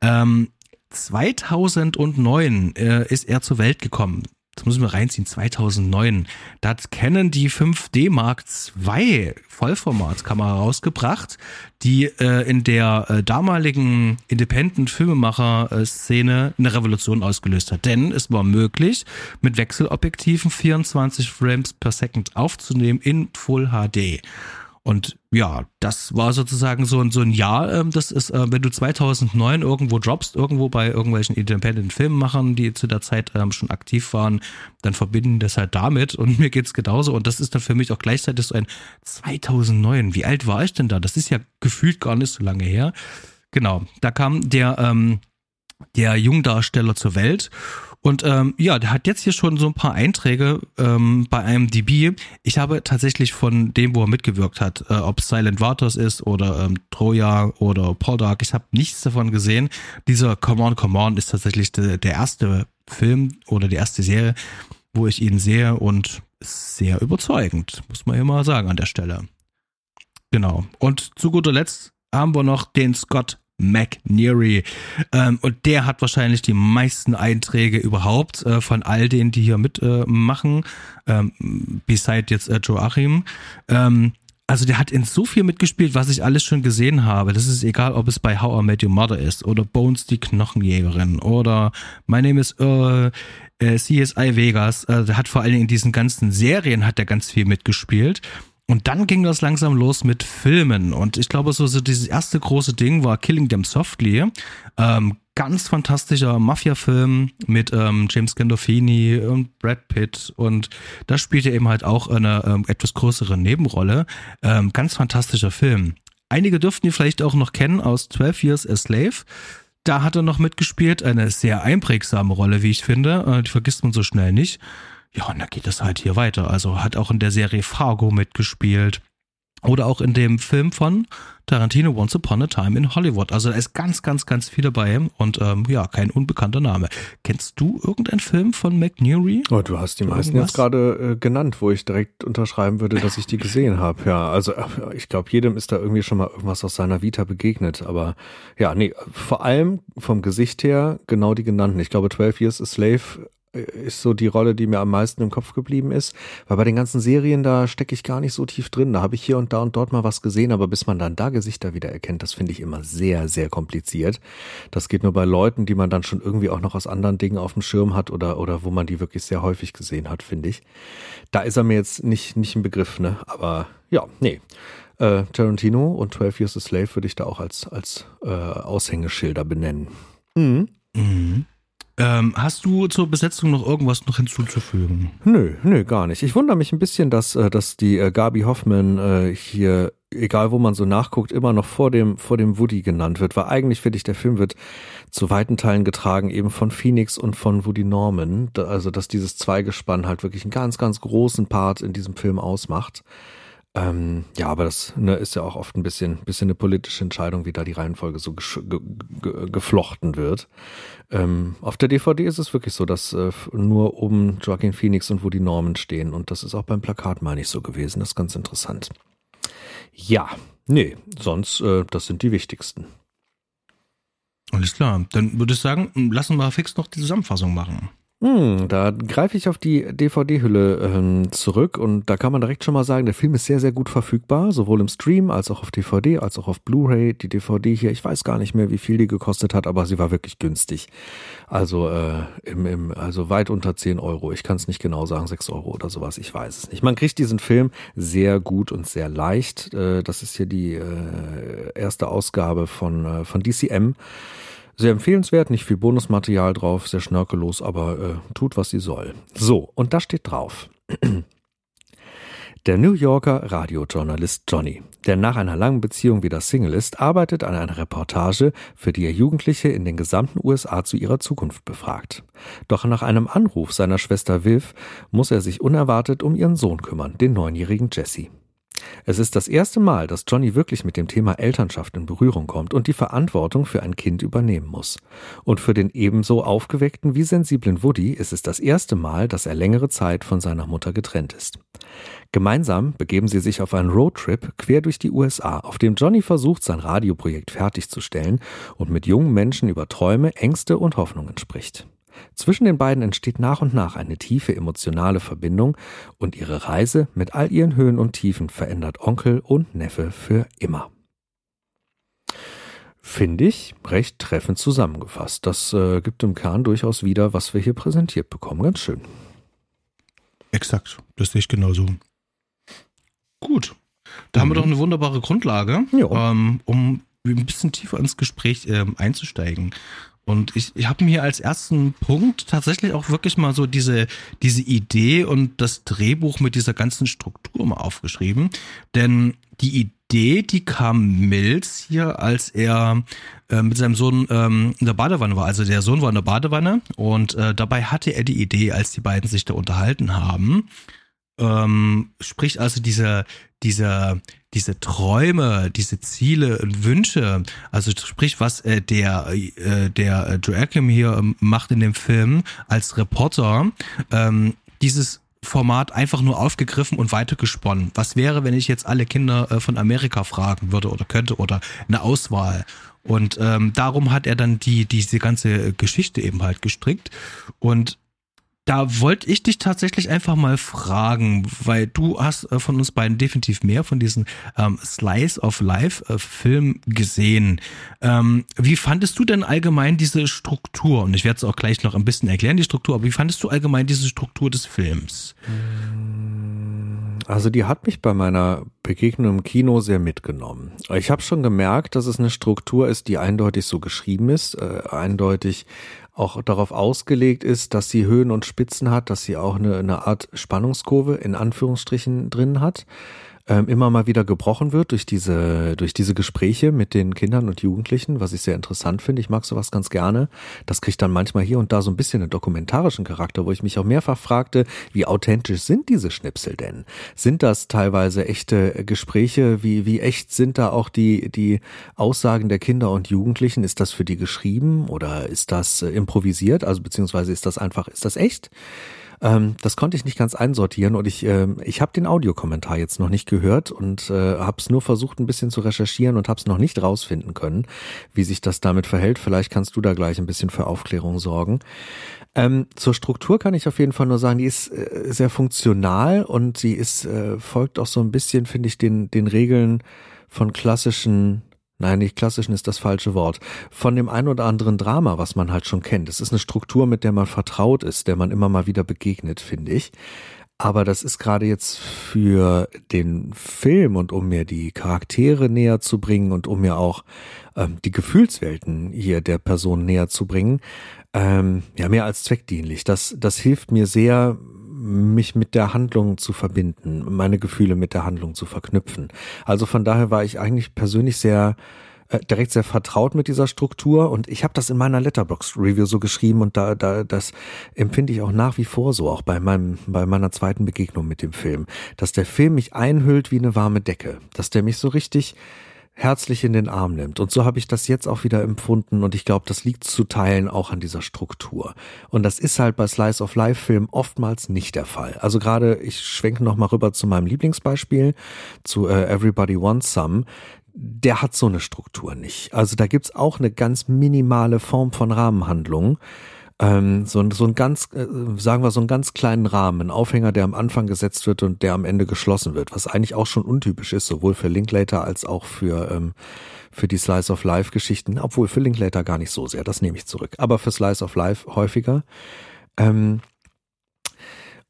Ähm, 2009 äh, ist er zur Welt gekommen das muss ich mal reinziehen, 2009, da hat Canon die 5D Mark II Vollformatkamera rausgebracht, die äh, in der äh, damaligen Independent-Filmemacher-Szene eine Revolution ausgelöst hat. Denn es war möglich, mit Wechselobjektiven 24 Frames per Second aufzunehmen in Full HD. Und ja, das war sozusagen so ein, so ein Jahr, ähm, das ist, äh, wenn du 2009 irgendwo droppst, irgendwo bei irgendwelchen Independent Filmemachern, die zu der Zeit ähm, schon aktiv waren, dann verbinden das halt damit und mir geht's genauso und das ist dann für mich auch gleichzeitig so ein 2009. Wie alt war ich denn da? Das ist ja gefühlt gar nicht so lange her. Genau, da kam der, ähm, der Jungdarsteller zur Welt und ähm, ja, der hat jetzt hier schon so ein paar Einträge ähm, bei einem DB. Ich habe tatsächlich von dem, wo er mitgewirkt hat, äh, ob Silent Waters ist oder ähm, Troja oder Poldark, ich habe nichts davon gesehen. Dieser Come On, Come On ist tatsächlich de, der erste Film oder die erste Serie, wo ich ihn sehe und sehr überzeugend, muss man mal sagen an der Stelle. Genau. Und zu guter Letzt haben wir noch den Scott McNeary. Ähm, und der hat wahrscheinlich die meisten Einträge überhaupt äh, von all denen, die hier mitmachen, äh, ähm, beside jetzt äh, Joachim. Ähm, also der hat in so viel mitgespielt, was ich alles schon gesehen habe. Das ist egal, ob es bei How I Met Your Mother ist oder Bones die Knochenjägerin oder My Name is Earl, äh, CSI Vegas. Also der hat vor allen Dingen in diesen ganzen Serien hat er ganz viel mitgespielt. Und dann ging das langsam los mit Filmen. Und ich glaube, so, so dieses erste große Ding war Killing Them Softly. Ähm, ganz fantastischer Mafia-Film mit ähm, James Gandolfini und Brad Pitt. Und da spielt er eben halt auch eine ähm, etwas größere Nebenrolle. Ähm, ganz fantastischer Film. Einige dürften ihn vielleicht auch noch kennen aus 12 Years a Slave. Da hat er noch mitgespielt. Eine sehr einprägsame Rolle, wie ich finde. Äh, die vergisst man so schnell nicht. Ja, und dann geht es halt hier weiter. Also hat auch in der Serie Fargo mitgespielt. Oder auch in dem Film von Tarantino Once Upon a Time in Hollywood. Also da ist ganz, ganz, ganz viel dabei und ähm, ja, kein unbekannter Name. Kennst du irgendeinen Film von McNeary? Oh, du hast die meisten Irgendwas? jetzt gerade äh, genannt, wo ich direkt unterschreiben würde, dass ich die gesehen habe. Ja, also äh, ich glaube, jedem ist da irgendwie schon mal irgendwas aus seiner Vita begegnet. Aber ja, nee, vor allem vom Gesicht her genau die genannten. Ich glaube, 12 Years a Slave ist so die Rolle, die mir am meisten im Kopf geblieben ist. Weil bei den ganzen Serien, da stecke ich gar nicht so tief drin. Da habe ich hier und da und dort mal was gesehen, aber bis man dann da Gesichter wieder erkennt, das finde ich immer sehr, sehr kompliziert. Das geht nur bei Leuten, die man dann schon irgendwie auch noch aus anderen Dingen auf dem Schirm hat oder, oder wo man die wirklich sehr häufig gesehen hat, finde ich. Da ist er mir jetzt nicht, nicht ein Begriff, ne? Aber ja, nee. Äh, Tarantino und 12 Years a Slave würde ich da auch als, als äh, Aushängeschilder benennen. Mhm. Mhm. Ähm, hast du zur Besetzung noch irgendwas noch hinzuzufügen? Nö, nö, gar nicht. Ich wundere mich ein bisschen, dass, äh, dass die äh, Gabi Hoffman äh, hier, egal wo man so nachguckt, immer noch vor dem, vor dem Woody genannt wird, weil eigentlich finde ich, der Film wird zu weiten Teilen getragen eben von Phoenix und von Woody Norman. Also, dass dieses Zweigespann halt wirklich einen ganz, ganz großen Part in diesem Film ausmacht. Ähm, ja, aber das ne, ist ja auch oft ein bisschen, bisschen eine politische Entscheidung, wie da die Reihenfolge so ge ge geflochten wird. Ähm, auf der DVD ist es wirklich so, dass äh, nur oben Joaquin Phoenix und Woody Norman stehen und das ist auch beim Plakat mal nicht so gewesen. Das ist ganz interessant. Ja, nee, sonst, äh, das sind die wichtigsten. Alles klar, dann würde ich sagen, lassen wir fix noch die Zusammenfassung machen. Hm, da greife ich auf die DVD-Hülle ähm, zurück und da kann man direkt schon mal sagen, der Film ist sehr, sehr gut verfügbar, sowohl im Stream als auch auf DVD, als auch auf Blu-ray. Die DVD hier, ich weiß gar nicht mehr, wie viel die gekostet hat, aber sie war wirklich günstig. Also, äh, im, im, also weit unter 10 Euro. Ich kann es nicht genau sagen, 6 Euro oder sowas, ich weiß es nicht. Man kriegt diesen Film sehr gut und sehr leicht. Äh, das ist hier die äh, erste Ausgabe von, äh, von DCM. Sehr empfehlenswert, nicht viel Bonusmaterial drauf, sehr schnörkellos, aber äh, tut, was sie soll. So, und da steht drauf. Der New Yorker Radiojournalist Johnny, der nach einer langen Beziehung wieder Single ist, arbeitet an einer Reportage, für die er Jugendliche in den gesamten USA zu ihrer Zukunft befragt. Doch nach einem Anruf seiner Schwester Viv muss er sich unerwartet um ihren Sohn kümmern, den neunjährigen Jesse. Es ist das erste Mal, dass Johnny wirklich mit dem Thema Elternschaft in Berührung kommt und die Verantwortung für ein Kind übernehmen muss. Und für den ebenso aufgeweckten wie sensiblen Woody ist es das erste Mal, dass er längere Zeit von seiner Mutter getrennt ist. Gemeinsam begeben sie sich auf einen Roadtrip quer durch die USA, auf dem Johnny versucht, sein Radioprojekt fertigzustellen und mit jungen Menschen über Träume, Ängste und Hoffnungen spricht. Zwischen den beiden entsteht nach und nach eine tiefe emotionale Verbindung und ihre Reise mit all ihren Höhen und Tiefen verändert Onkel und Neffe für immer. Finde ich recht treffend zusammengefasst. Das äh, gibt im Kern durchaus wieder, was wir hier präsentiert bekommen. Ganz schön. Exakt, das sehe ich genauso. Gut, da mhm. haben wir mhm. doch eine wunderbare Grundlage, ähm, um ein bisschen tiefer ins Gespräch ähm, einzusteigen. Und ich, ich habe mir als ersten Punkt tatsächlich auch wirklich mal so diese, diese Idee und das Drehbuch mit dieser ganzen Struktur mal aufgeschrieben. Denn die Idee, die kam Mills hier, als er äh, mit seinem Sohn ähm, in der Badewanne war. Also der Sohn war in der Badewanne und äh, dabei hatte er die Idee, als die beiden sich da unterhalten haben. Ähm, sprich also diese, diese, diese Träume, diese Ziele und Wünsche, also sprich, was äh, der, äh, der Joachim hier ähm, macht in dem Film als Reporter, ähm, dieses Format einfach nur aufgegriffen und weitergesponnen. Was wäre, wenn ich jetzt alle Kinder äh, von Amerika fragen würde oder könnte oder eine Auswahl? Und ähm, darum hat er dann die diese ganze Geschichte eben halt gestrickt und da wollte ich dich tatsächlich einfach mal fragen, weil du hast äh, von uns beiden definitiv mehr von diesen ähm, Slice of Life äh, Film gesehen. Ähm, wie fandest du denn allgemein diese Struktur? Und ich werde es auch gleich noch ein bisschen erklären, die Struktur, aber wie fandest du allgemein diese Struktur des Films? Also die hat mich bei meiner Begegnung im Kino sehr mitgenommen. Ich habe schon gemerkt, dass es eine Struktur ist, die eindeutig so geschrieben ist, äh, eindeutig auch darauf ausgelegt ist, dass sie Höhen und Spitzen hat, dass sie auch eine, eine Art Spannungskurve in Anführungsstrichen drin hat ähm, immer mal wieder gebrochen wird durch diese, durch diese Gespräche mit den Kindern und Jugendlichen, was ich sehr interessant finde. Ich mag sowas ganz gerne. Das kriegt dann manchmal hier und da so ein bisschen einen dokumentarischen Charakter, wo ich mich auch mehrfach fragte, wie authentisch sind diese Schnipsel denn? Sind das teilweise echte Gespräche? Wie, wie echt sind da auch die, die Aussagen der Kinder und Jugendlichen? Ist das für die geschrieben oder ist das äh, improvisiert? Also beziehungsweise ist das einfach, ist das echt? Ähm, das konnte ich nicht ganz einsortieren und ich, äh, ich habe den Audiokommentar jetzt noch nicht gehört und äh, habe es nur versucht ein bisschen zu recherchieren und habe es noch nicht rausfinden können, wie sich das damit verhält. Vielleicht kannst du da gleich ein bisschen für Aufklärung sorgen. Ähm, zur Struktur kann ich auf jeden Fall nur sagen, die ist äh, sehr funktional und sie ist äh, folgt auch so ein bisschen, finde ich, den den Regeln von klassischen Nein, nicht klassischen ist das falsche Wort. Von dem ein oder anderen Drama, was man halt schon kennt. Es ist eine Struktur, mit der man vertraut ist, der man immer mal wieder begegnet, finde ich. Aber das ist gerade jetzt für den Film und um mir die Charaktere näher zu bringen und um mir auch ähm, die Gefühlswelten hier der Person näher zu bringen, ähm, ja, mehr als zweckdienlich. Das, das hilft mir sehr, mich mit der Handlung zu verbinden, meine Gefühle mit der Handlung zu verknüpfen. Also von daher war ich eigentlich persönlich sehr äh, direkt sehr vertraut mit dieser Struktur und ich habe das in meiner Letterbox Review so geschrieben und da, da das empfinde ich auch nach wie vor so auch bei meinem bei meiner zweiten Begegnung mit dem Film, dass der Film mich einhüllt wie eine warme Decke, dass der mich so richtig herzlich in den Arm nimmt. Und so habe ich das jetzt auch wieder empfunden und ich glaube, das liegt zu Teilen auch an dieser Struktur. Und das ist halt bei Slice of Life Filmen oftmals nicht der Fall. Also gerade, ich schwenke noch mal rüber zu meinem Lieblingsbeispiel, zu äh, Everybody Wants Some der hat so eine Struktur nicht. Also da gibt's auch eine ganz minimale Form von Rahmenhandlung. Ähm, so, so ein ganz, äh, sagen wir so einen ganz kleinen Rahmen, ein Aufhänger, der am Anfang gesetzt wird und der am Ende geschlossen wird, was eigentlich auch schon untypisch ist, sowohl für Linklater als auch für, ähm, für die Slice of Life Geschichten, obwohl für Linklater gar nicht so sehr, das nehme ich zurück, aber für Slice of Life häufiger. Ähm,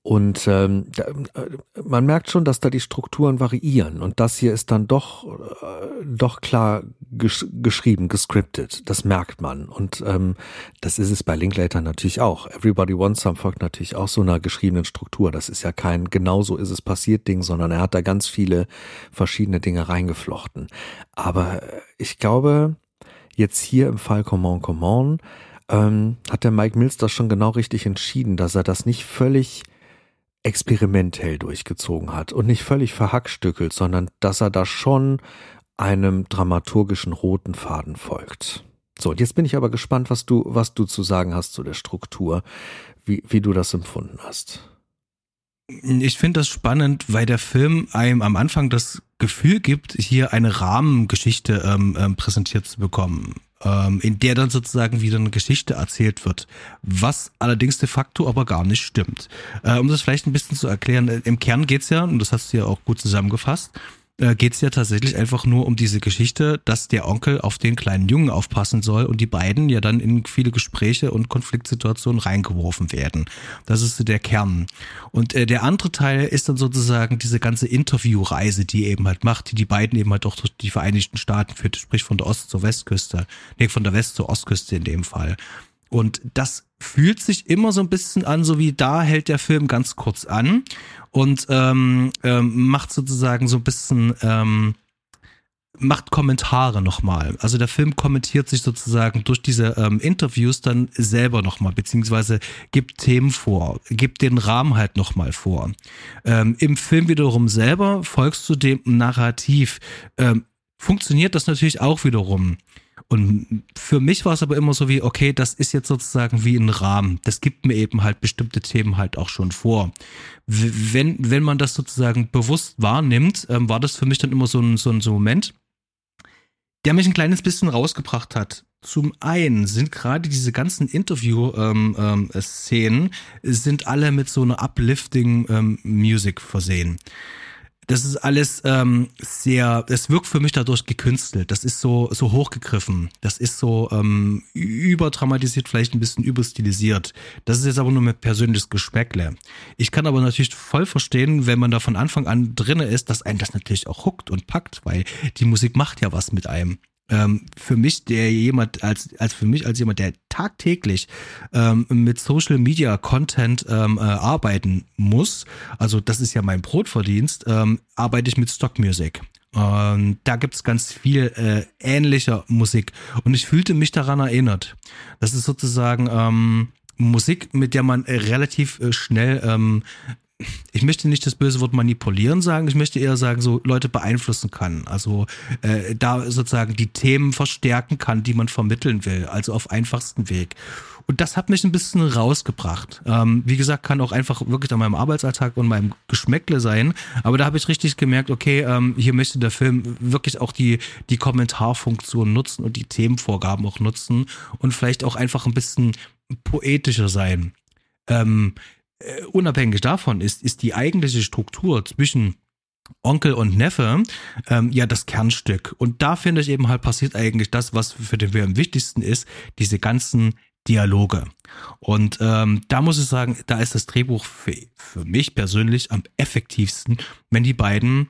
und ähm, äh, man merkt schon, dass da die Strukturen variieren. Und das hier ist dann doch, äh, doch klar gesch geschrieben, gescriptet. Das merkt man. Und ähm, das ist es bei Linklater natürlich auch. Everybody Wants Some folgt natürlich auch so einer geschriebenen Struktur. Das ist ja kein genauso ist es passiert Ding, sondern er hat da ganz viele verschiedene Dinge reingeflochten. Aber äh, ich glaube, jetzt hier im Fall Common Common ähm, hat der Mike Mills das schon genau richtig entschieden, dass er das nicht völlig experimentell durchgezogen hat und nicht völlig verhackstückelt, sondern dass er da schon einem dramaturgischen roten Faden folgt. So, und jetzt bin ich aber gespannt, was du, was du zu sagen hast zu der Struktur, wie, wie du das empfunden hast. Ich finde das spannend, weil der Film einem am Anfang das Gefühl gibt, hier eine Rahmengeschichte ähm, ähm, präsentiert zu bekommen ähm, in der dann sozusagen wieder eine Geschichte erzählt wird, was allerdings de facto aber gar nicht stimmt. Äh, um das vielleicht ein bisschen zu erklären, äh, im Kern geht's ja, und das hast du ja auch gut zusammengefasst, äh, geht es ja tatsächlich einfach nur um diese Geschichte, dass der Onkel auf den kleinen Jungen aufpassen soll und die beiden ja dann in viele Gespräche und Konfliktsituationen reingeworfen werden. Das ist so der Kern. Und äh, der andere Teil ist dann sozusagen diese ganze Interviewreise, die eben halt macht, die die beiden eben halt auch durch die Vereinigten Staaten führt, sprich von der Ost- zur Westküste, nee, von der West- zur Ostküste in dem Fall. Und das fühlt sich immer so ein bisschen an, so wie da hält der Film ganz kurz an und ähm, ähm, macht sozusagen so ein bisschen ähm, macht Kommentare nochmal. Also der Film kommentiert sich sozusagen durch diese ähm, Interviews dann selber nochmal, beziehungsweise gibt Themen vor, gibt den Rahmen halt nochmal vor. Ähm, Im Film wiederum selber folgst du dem Narrativ. Ähm, funktioniert das natürlich auch wiederum. Und für mich war es aber immer so wie, okay, das ist jetzt sozusagen wie ein Rahmen. Das gibt mir eben halt bestimmte Themen halt auch schon vor. Wenn, wenn man das sozusagen bewusst wahrnimmt, ähm, war das für mich dann immer so ein, so ein, so ein Moment, der mich ein kleines bisschen rausgebracht hat. Zum einen sind gerade diese ganzen Interview-Szenen ähm, ähm, sind alle mit so einer uplifting ähm, Music versehen das ist alles ähm, sehr, es wirkt für mich dadurch gekünstelt. Das ist so so hochgegriffen. Das ist so ähm, überdramatisiert, vielleicht ein bisschen überstilisiert. Das ist jetzt aber nur mit persönliches Geschmäckle. Ich kann aber natürlich voll verstehen, wenn man da von Anfang an drinne ist, dass einen das natürlich auch huckt und packt, weil die Musik macht ja was mit einem ähm, für mich, der jemand, als, als für mich als jemand, der tagtäglich ähm, mit Social Media Content ähm, äh, arbeiten muss, also das ist ja mein Brotverdienst, ähm, arbeite ich mit Stock Music. Und da gibt's ganz viel äh, ähnlicher Musik. Und ich fühlte mich daran erinnert. Das ist sozusagen ähm, Musik, mit der man äh, relativ äh, schnell ähm, ich möchte nicht das böse Wort manipulieren sagen, ich möchte eher sagen, so Leute beeinflussen kann. Also äh, da sozusagen die Themen verstärken kann, die man vermitteln will, also auf einfachsten Weg. Und das hat mich ein bisschen rausgebracht. Ähm, wie gesagt, kann auch einfach wirklich an meinem Arbeitsalltag und meinem Geschmäckle sein. Aber da habe ich richtig gemerkt, okay, ähm, hier möchte der Film wirklich auch die, die Kommentarfunktion nutzen und die Themenvorgaben auch nutzen und vielleicht auch einfach ein bisschen poetischer sein. Ähm, äh, unabhängig davon ist, ist die eigentliche Struktur zwischen Onkel und Neffe ähm, ja das Kernstück. Und da finde ich eben halt passiert eigentlich das, was für den Film am wichtigsten ist, diese ganzen Dialoge. Und ähm, da muss ich sagen, da ist das Drehbuch für, für mich persönlich am effektivsten, wenn die beiden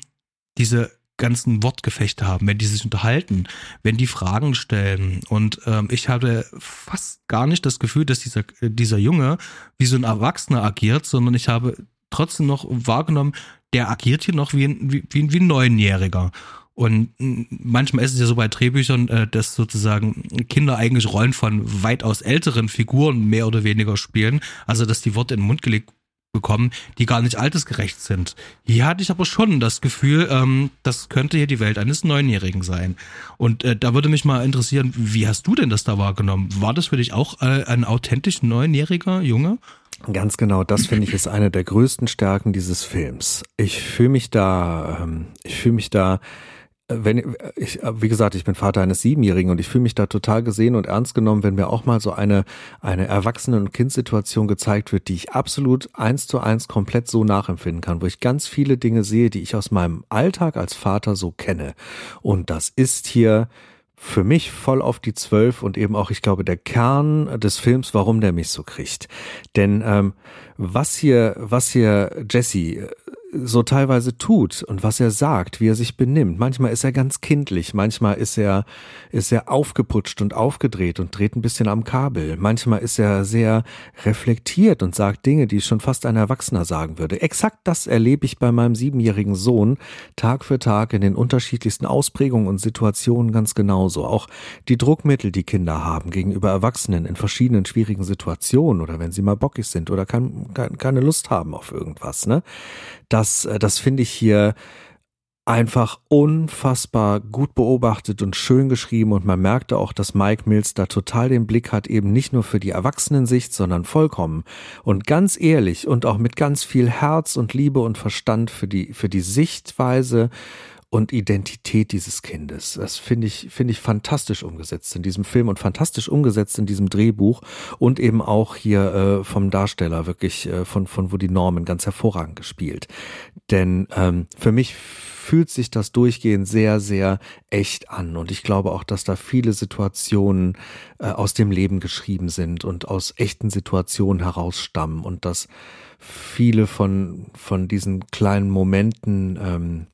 diese ganzen Wortgefechte haben, wenn die sich unterhalten, wenn die Fragen stellen. Und ähm, ich hatte fast gar nicht das Gefühl, dass dieser, dieser Junge wie so ein Erwachsener agiert, sondern ich habe trotzdem noch wahrgenommen, der agiert hier noch wie ein, wie, wie, wie ein Neunjähriger. Und manchmal ist es ja so bei Drehbüchern, äh, dass sozusagen Kinder eigentlich Rollen von weitaus älteren Figuren mehr oder weniger spielen. Also dass die Worte in den Mund gelegt bekommen, die gar nicht altersgerecht sind. Hier hatte ich aber schon das Gefühl, ähm, das könnte hier die Welt eines Neunjährigen sein. Und äh, da würde mich mal interessieren, wie hast du denn das da wahrgenommen? War das für dich auch äh, ein authentisch neunjähriger Junge? Ganz genau, das finde ich ist eine der größten Stärken dieses Films. Ich fühle mich da, ähm, ich fühle mich da wenn ich, wie gesagt, ich bin Vater eines Siebenjährigen und ich fühle mich da total gesehen und ernst genommen, wenn mir auch mal so eine, eine Erwachsenen- und Kindsituation gezeigt wird, die ich absolut eins zu eins komplett so nachempfinden kann, wo ich ganz viele Dinge sehe, die ich aus meinem Alltag als Vater so kenne. Und das ist hier für mich voll auf die Zwölf und eben auch, ich glaube, der Kern des Films, warum der mich so kriegt. Denn ähm, was hier, was hier Jesse so teilweise tut und was er sagt, wie er sich benimmt. Manchmal ist er ganz kindlich, manchmal ist er, ist er aufgeputscht und aufgedreht und dreht ein bisschen am Kabel. Manchmal ist er sehr reflektiert und sagt Dinge, die schon fast ein Erwachsener sagen würde. Exakt das erlebe ich bei meinem siebenjährigen Sohn Tag für Tag in den unterschiedlichsten Ausprägungen und Situationen ganz genauso. Auch die Druckmittel, die Kinder haben gegenüber Erwachsenen in verschiedenen schwierigen Situationen oder wenn sie mal bockig sind oder kein, keine Lust haben auf irgendwas, ne? Das, äh, das finde ich hier einfach unfassbar gut beobachtet und schön geschrieben. Und man merkte auch, dass Mike Mills da total den Blick hat, eben nicht nur für die Erwachsenensicht, sondern vollkommen. Und ganz ehrlich und auch mit ganz viel Herz und Liebe und Verstand für die, für die Sichtweise und Identität dieses Kindes. Das finde ich, finde ich fantastisch umgesetzt in diesem Film und fantastisch umgesetzt in diesem Drehbuch und eben auch hier äh, vom Darsteller wirklich äh, von, von Woody Norman ganz hervorragend gespielt. Denn ähm, für mich fühlt sich das durchgehend sehr, sehr echt an. Und ich glaube auch, dass da viele Situationen äh, aus dem Leben geschrieben sind und aus echten Situationen herausstammen und dass viele von, von diesen kleinen Momenten ähm,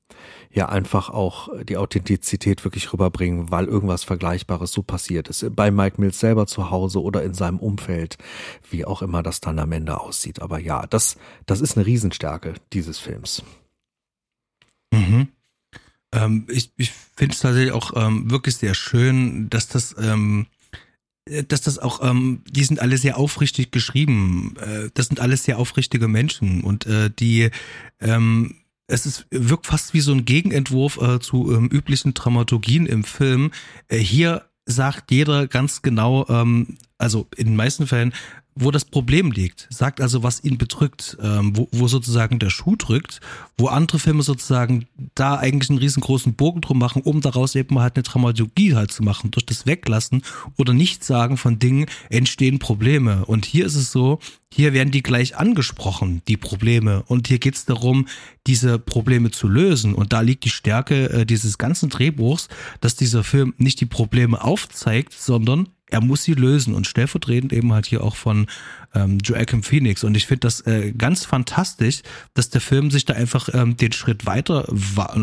ja einfach auch die Authentizität wirklich rüberbringen, weil irgendwas Vergleichbares so passiert ist. Bei Mike Mills selber zu Hause oder in seinem Umfeld, wie auch immer das dann am Ende aussieht. Aber ja, das, das ist eine Riesenstärke dieses Films. Mhm. Ähm, ich ich finde es tatsächlich auch ähm, wirklich sehr schön, dass das ähm, dass das auch, ähm, die sind alle sehr aufrichtig geschrieben. Äh, das sind alles sehr aufrichtige Menschen und äh, die ähm, es ist, wirkt fast wie so ein Gegenentwurf äh, zu ähm, üblichen Dramaturgien im Film. Äh, hier sagt jeder ganz genau, ähm, also in den meisten Fällen, wo das Problem liegt. Sagt also, was ihn bedrückt, ähm, wo, wo sozusagen der Schuh drückt, wo andere Filme sozusagen da eigentlich einen riesengroßen Bogen drum machen, um daraus eben halt eine Dramaturgie halt zu machen. Durch das Weglassen oder Nichtsagen von Dingen entstehen Probleme. Und hier ist es so, hier werden die gleich angesprochen, die Probleme. Und hier geht es darum, diese Probleme zu lösen. Und da liegt die Stärke äh, dieses ganzen Drehbuchs, dass dieser Film nicht die Probleme aufzeigt, sondern er muss sie lösen und stellvertretend eben halt hier auch von ähm, Joachim Phoenix. Und ich finde das äh, ganz fantastisch, dass der Film sich da einfach ähm, den Schritt weiter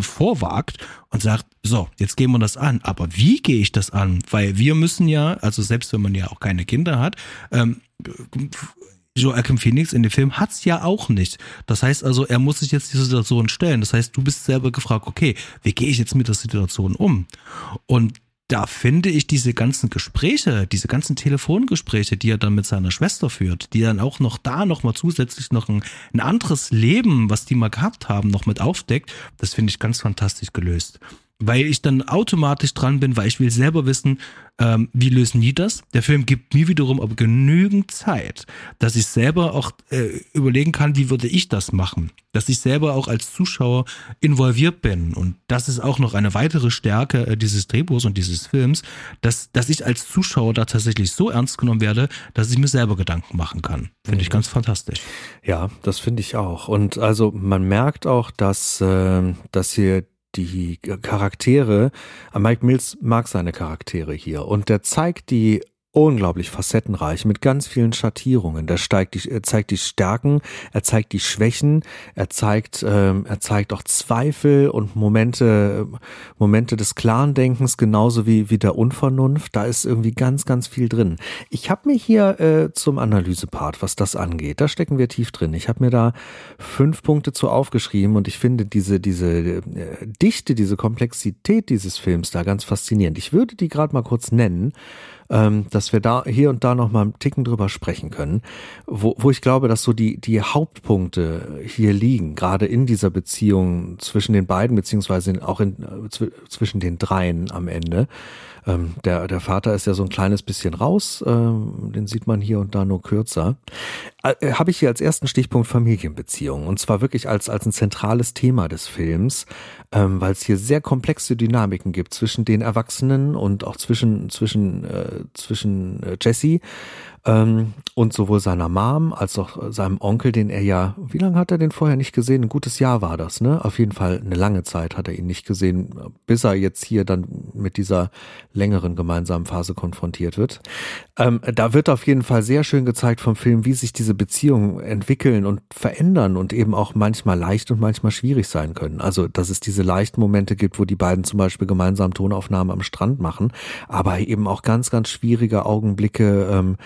vorwagt und sagt, so, jetzt gehen wir das an. Aber wie gehe ich das an? Weil wir müssen ja, also selbst wenn man ja auch keine Kinder hat, ähm, Joachim Phoenix in dem Film hat's ja auch nicht. Das heißt also, er muss sich jetzt die Situation stellen. Das heißt, du bist selber gefragt, okay, wie gehe ich jetzt mit der Situation um? Und da finde ich diese ganzen Gespräche, diese ganzen Telefongespräche, die er dann mit seiner Schwester führt, die dann auch noch da noch mal zusätzlich noch ein, ein anderes Leben, was die mal gehabt haben, noch mit aufdeckt, das finde ich ganz fantastisch gelöst weil ich dann automatisch dran bin, weil ich will selber wissen, ähm, wie lösen die das. Der Film gibt mir wiederum aber genügend Zeit, dass ich selber auch äh, überlegen kann, wie würde ich das machen. Dass ich selber auch als Zuschauer involviert bin. Und das ist auch noch eine weitere Stärke äh, dieses Drehbuchs und dieses Films, dass, dass ich als Zuschauer da tatsächlich so ernst genommen werde, dass ich mir selber Gedanken machen kann. Finde ich mhm. ganz fantastisch. Ja, das finde ich auch. Und also man merkt auch, dass, äh, dass hier die Charaktere, Mike Mills mag seine Charaktere hier. Und der zeigt die unglaublich facettenreich mit ganz vielen Schattierungen. Der steigt die, er zeigt die Stärken, er zeigt die Schwächen, er zeigt, ähm, er zeigt auch Zweifel und Momente, Momente des klaren Denkens, genauso wie, wie der Unvernunft. Da ist irgendwie ganz, ganz viel drin. Ich habe mir hier äh, zum Analysepart, was das angeht, da stecken wir tief drin. Ich habe mir da fünf Punkte zu aufgeschrieben und ich finde diese, diese äh, Dichte, diese Komplexität dieses Films da ganz faszinierend. Ich würde die gerade mal kurz nennen dass wir da hier und da noch mal einen Ticken drüber sprechen können, wo, wo ich glaube, dass so die, die Hauptpunkte hier liegen, gerade in dieser Beziehung zwischen den beiden, beziehungsweise auch in, äh, zwischen den dreien am Ende. Ähm, der, der Vater ist ja so ein kleines bisschen raus, ähm, den sieht man hier und da nur kürzer. Äh, Habe ich hier als ersten Stichpunkt Familienbeziehungen und zwar wirklich als, als ein zentrales Thema des Films, ähm, weil es hier sehr komplexe Dynamiken gibt zwischen den Erwachsenen und auch zwischen, zwischen, äh, zwischen äh, Jesse und sowohl seiner Mom als auch seinem Onkel, den er ja, wie lange hat er den vorher nicht gesehen? Ein gutes Jahr war das, ne? Auf jeden Fall eine lange Zeit hat er ihn nicht gesehen, bis er jetzt hier dann mit dieser längeren gemeinsamen Phase konfrontiert wird. Ähm, da wird auf jeden Fall sehr schön gezeigt vom Film, wie sich diese Beziehungen entwickeln und verändern und eben auch manchmal leicht und manchmal schwierig sein können. Also, dass es diese leichten Momente gibt, wo die beiden zum Beispiel gemeinsam Tonaufnahmen am Strand machen, aber eben auch ganz, ganz schwierige Augenblicke, ähm,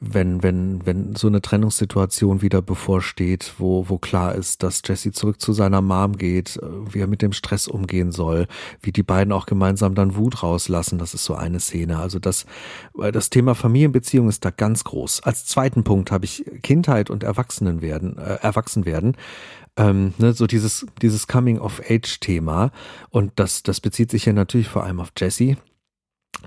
wenn, wenn, wenn so eine Trennungssituation wieder bevorsteht, wo, wo klar ist, dass Jesse zurück zu seiner Mom geht, äh, wie er mit dem Stress umgehen soll, wie die beiden auch gemeinsam dann Wut rauslassen, das ist so eine Szene. Also das, das Thema Familienbeziehung ist da ganz groß. Als zweiten Punkt habe ich Kindheit und Erwachsenen werden, äh, erwachsen werden. Ähm, ne, so dieses, dieses Coming-of-Age-Thema. Und das, das bezieht sich ja natürlich vor allem auf Jesse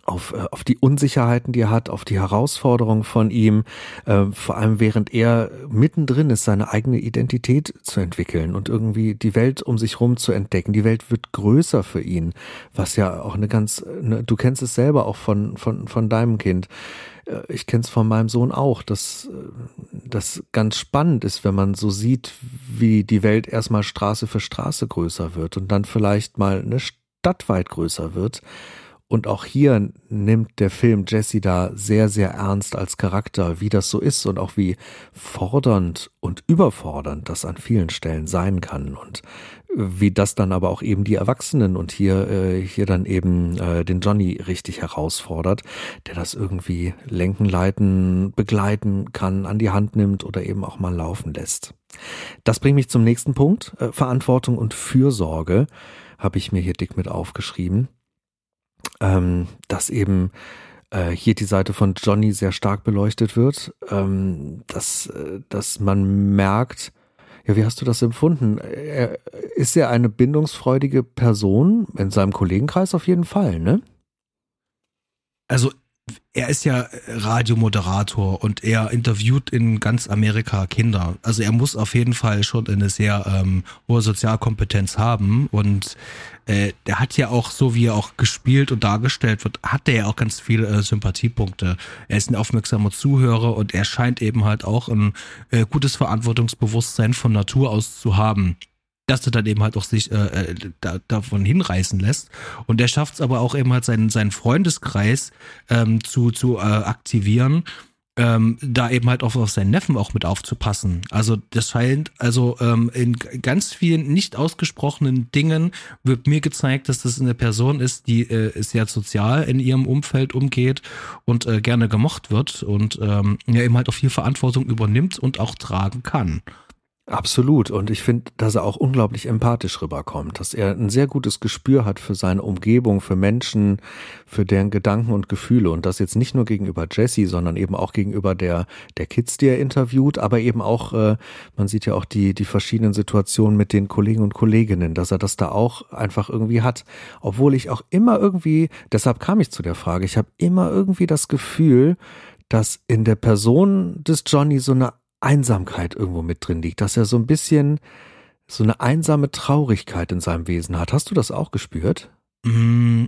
auf, äh, auf die Unsicherheiten, die er hat, auf die Herausforderungen von ihm, äh, vor allem während er mittendrin ist, seine eigene Identität zu entwickeln und irgendwie die Welt um sich rum zu entdecken. Die Welt wird größer für ihn, was ja auch eine ganz, ne, du kennst es selber auch von, von, von deinem Kind. Äh, ich kenne es von meinem Sohn auch, dass äh, das ganz spannend ist, wenn man so sieht, wie die Welt erstmal Straße für Straße größer wird und dann vielleicht mal eine Stadt weit größer wird und auch hier nimmt der Film Jesse da sehr, sehr ernst als Charakter, wie das so ist und auch wie fordernd und überfordernd das an vielen Stellen sein kann und wie das dann aber auch eben die Erwachsenen und hier, äh, hier dann eben äh, den Johnny richtig herausfordert, der das irgendwie lenken, leiten, begleiten kann, an die Hand nimmt oder eben auch mal laufen lässt. Das bringt mich zum nächsten Punkt. Äh, Verantwortung und Fürsorge habe ich mir hier dick mit aufgeschrieben ähm, dass eben äh, hier die Seite von Johnny sehr stark beleuchtet wird, ähm, dass, äh, dass man merkt, ja, wie hast du das empfunden? Er, ist er eine bindungsfreudige Person? In seinem Kollegenkreis auf jeden Fall, ne? Also er ist ja Radiomoderator und er interviewt in ganz Amerika Kinder. Also er muss auf jeden Fall schon eine sehr ähm, hohe Sozialkompetenz haben und äh, der hat ja auch, so wie er auch gespielt und dargestellt wird, hat er ja auch ganz viele äh, Sympathiepunkte. Er ist ein aufmerksamer Zuhörer und er scheint eben halt auch ein äh, gutes Verantwortungsbewusstsein von Natur aus zu haben dass er dann eben halt auch sich äh, äh, da, davon hinreißen lässt. Und er schafft es aber auch eben halt seinen, seinen Freundeskreis ähm, zu, zu äh, aktivieren, ähm, da eben halt auch auf seinen Neffen auch mit aufzupassen. Also das scheint, also ähm, in ganz vielen nicht ausgesprochenen Dingen wird mir gezeigt, dass das eine Person ist, die äh, sehr sozial in ihrem Umfeld umgeht und äh, gerne gemocht wird und ähm, ja eben halt auch viel Verantwortung übernimmt und auch tragen kann. Absolut. Und ich finde, dass er auch unglaublich empathisch rüberkommt, dass er ein sehr gutes Gespür hat für seine Umgebung, für Menschen, für deren Gedanken und Gefühle. Und das jetzt nicht nur gegenüber Jesse, sondern eben auch gegenüber der, der Kids, die er interviewt, aber eben auch, äh, man sieht ja auch die, die verschiedenen Situationen mit den Kollegen und Kolleginnen, dass er das da auch einfach irgendwie hat. Obwohl ich auch immer irgendwie, deshalb kam ich zu der Frage, ich habe immer irgendwie das Gefühl, dass in der Person des Johnny so eine Einsamkeit irgendwo mit drin liegt, dass er so ein bisschen so eine einsame Traurigkeit in seinem Wesen hat. Hast du das auch gespürt? Mm,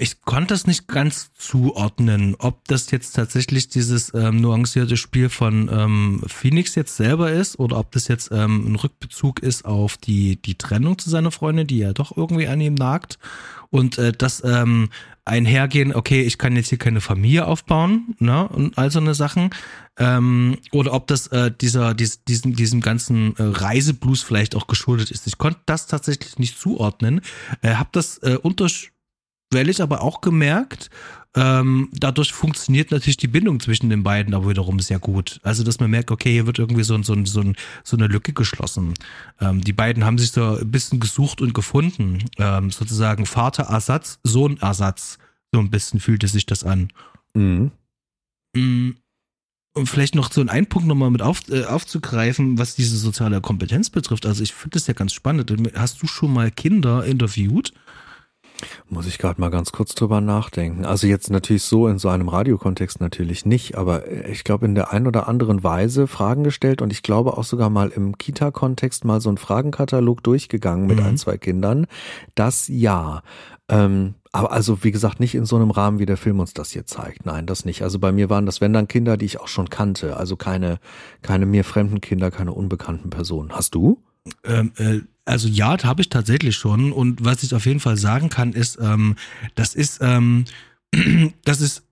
ich konnte es nicht ganz zuordnen, ob das jetzt tatsächlich dieses ähm, nuancierte Spiel von ähm, Phoenix jetzt selber ist oder ob das jetzt ähm, ein Rückbezug ist auf die, die Trennung zu seiner Freundin, die ja doch irgendwie an ihm nagt. Und äh, das ähm, einhergehen, okay, ich kann jetzt hier keine Familie aufbauen, ne, und all so eine Sachen. Ähm, oder ob das äh, dieser, dies, diesen, diesem ganzen äh, Reiseblues vielleicht auch geschuldet ist. Ich konnte das tatsächlich nicht zuordnen. Äh, hab das äh, unter ich aber auch gemerkt, ähm, dadurch funktioniert natürlich die Bindung zwischen den beiden aber wiederum sehr gut. Also, dass man merkt, okay, hier wird irgendwie so, so, so, so eine Lücke geschlossen. Ähm, die beiden haben sich so ein bisschen gesucht und gefunden. Ähm, sozusagen Vaterersatz, Sohnersatz. So ein bisschen fühlte sich das an. Mhm. Mm, und vielleicht noch so einen Punkt nochmal mit auf, äh, aufzugreifen, was diese soziale Kompetenz betrifft. Also ich finde das ja ganz spannend. Hast du schon mal Kinder interviewt? Muss ich gerade mal ganz kurz drüber nachdenken. Also jetzt natürlich so in so einem Radiokontext natürlich nicht, aber ich glaube in der einen oder anderen Weise Fragen gestellt und ich glaube auch sogar mal im Kita-Kontext mal so einen Fragenkatalog durchgegangen mit mhm. ein, zwei Kindern. Das ja. Ähm, aber also, wie gesagt, nicht in so einem Rahmen, wie der Film uns das hier zeigt. Nein, das nicht. Also bei mir waren das, wenn dann Kinder, die ich auch schon kannte. Also keine, keine mir fremden Kinder, keine unbekannten Personen. Hast du? Ähm, äh, also ja, habe ich tatsächlich schon. Und was ich auf jeden Fall sagen kann, ist, ähm, das ist, ähm, das ist,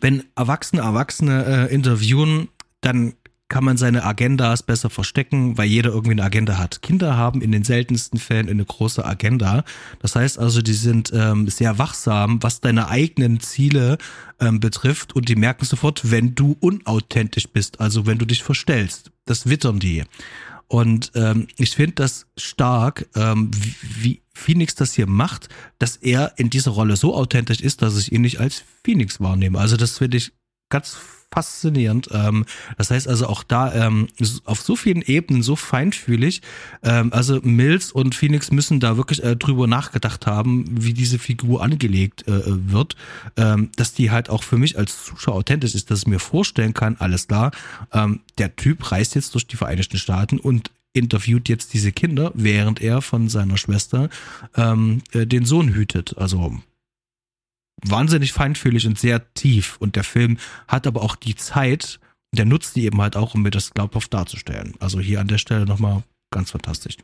wenn Erwachsene Erwachsene äh, interviewen, dann kann man seine Agendas besser verstecken, weil jeder irgendwie eine Agenda hat. Kinder haben in den seltensten Fällen eine große Agenda. Das heißt also, die sind ähm, sehr wachsam, was deine eigenen Ziele ähm, betrifft und die merken sofort, wenn du unauthentisch bist, also wenn du dich verstellst. Das wittern die. Und ähm, ich finde das stark, ähm, wie, Phoenix das hier macht, dass er in dieser Rolle so authentisch ist, dass ich ihn nicht als Phoenix wahrnehme. Also das finde ich ganz faszinierend. Ähm, das heißt also auch da ähm, auf so vielen Ebenen so feinfühlig. Ähm, also Mills und Phoenix müssen da wirklich äh, drüber nachgedacht haben, wie diese Figur angelegt äh, wird, ähm, dass die halt auch für mich als Zuschauer authentisch ist, dass ich mir vorstellen kann, alles klar, ähm, der Typ reist jetzt durch die Vereinigten Staaten und interviewt jetzt diese Kinder, während er von seiner Schwester ähm, äh, den Sohn hütet. Also wahnsinnig feinfühlig und sehr tief. Und der Film hat aber auch die Zeit, der nutzt die eben halt auch, um mir das glaubhaft darzustellen. Also hier an der Stelle nochmal ganz fantastisch.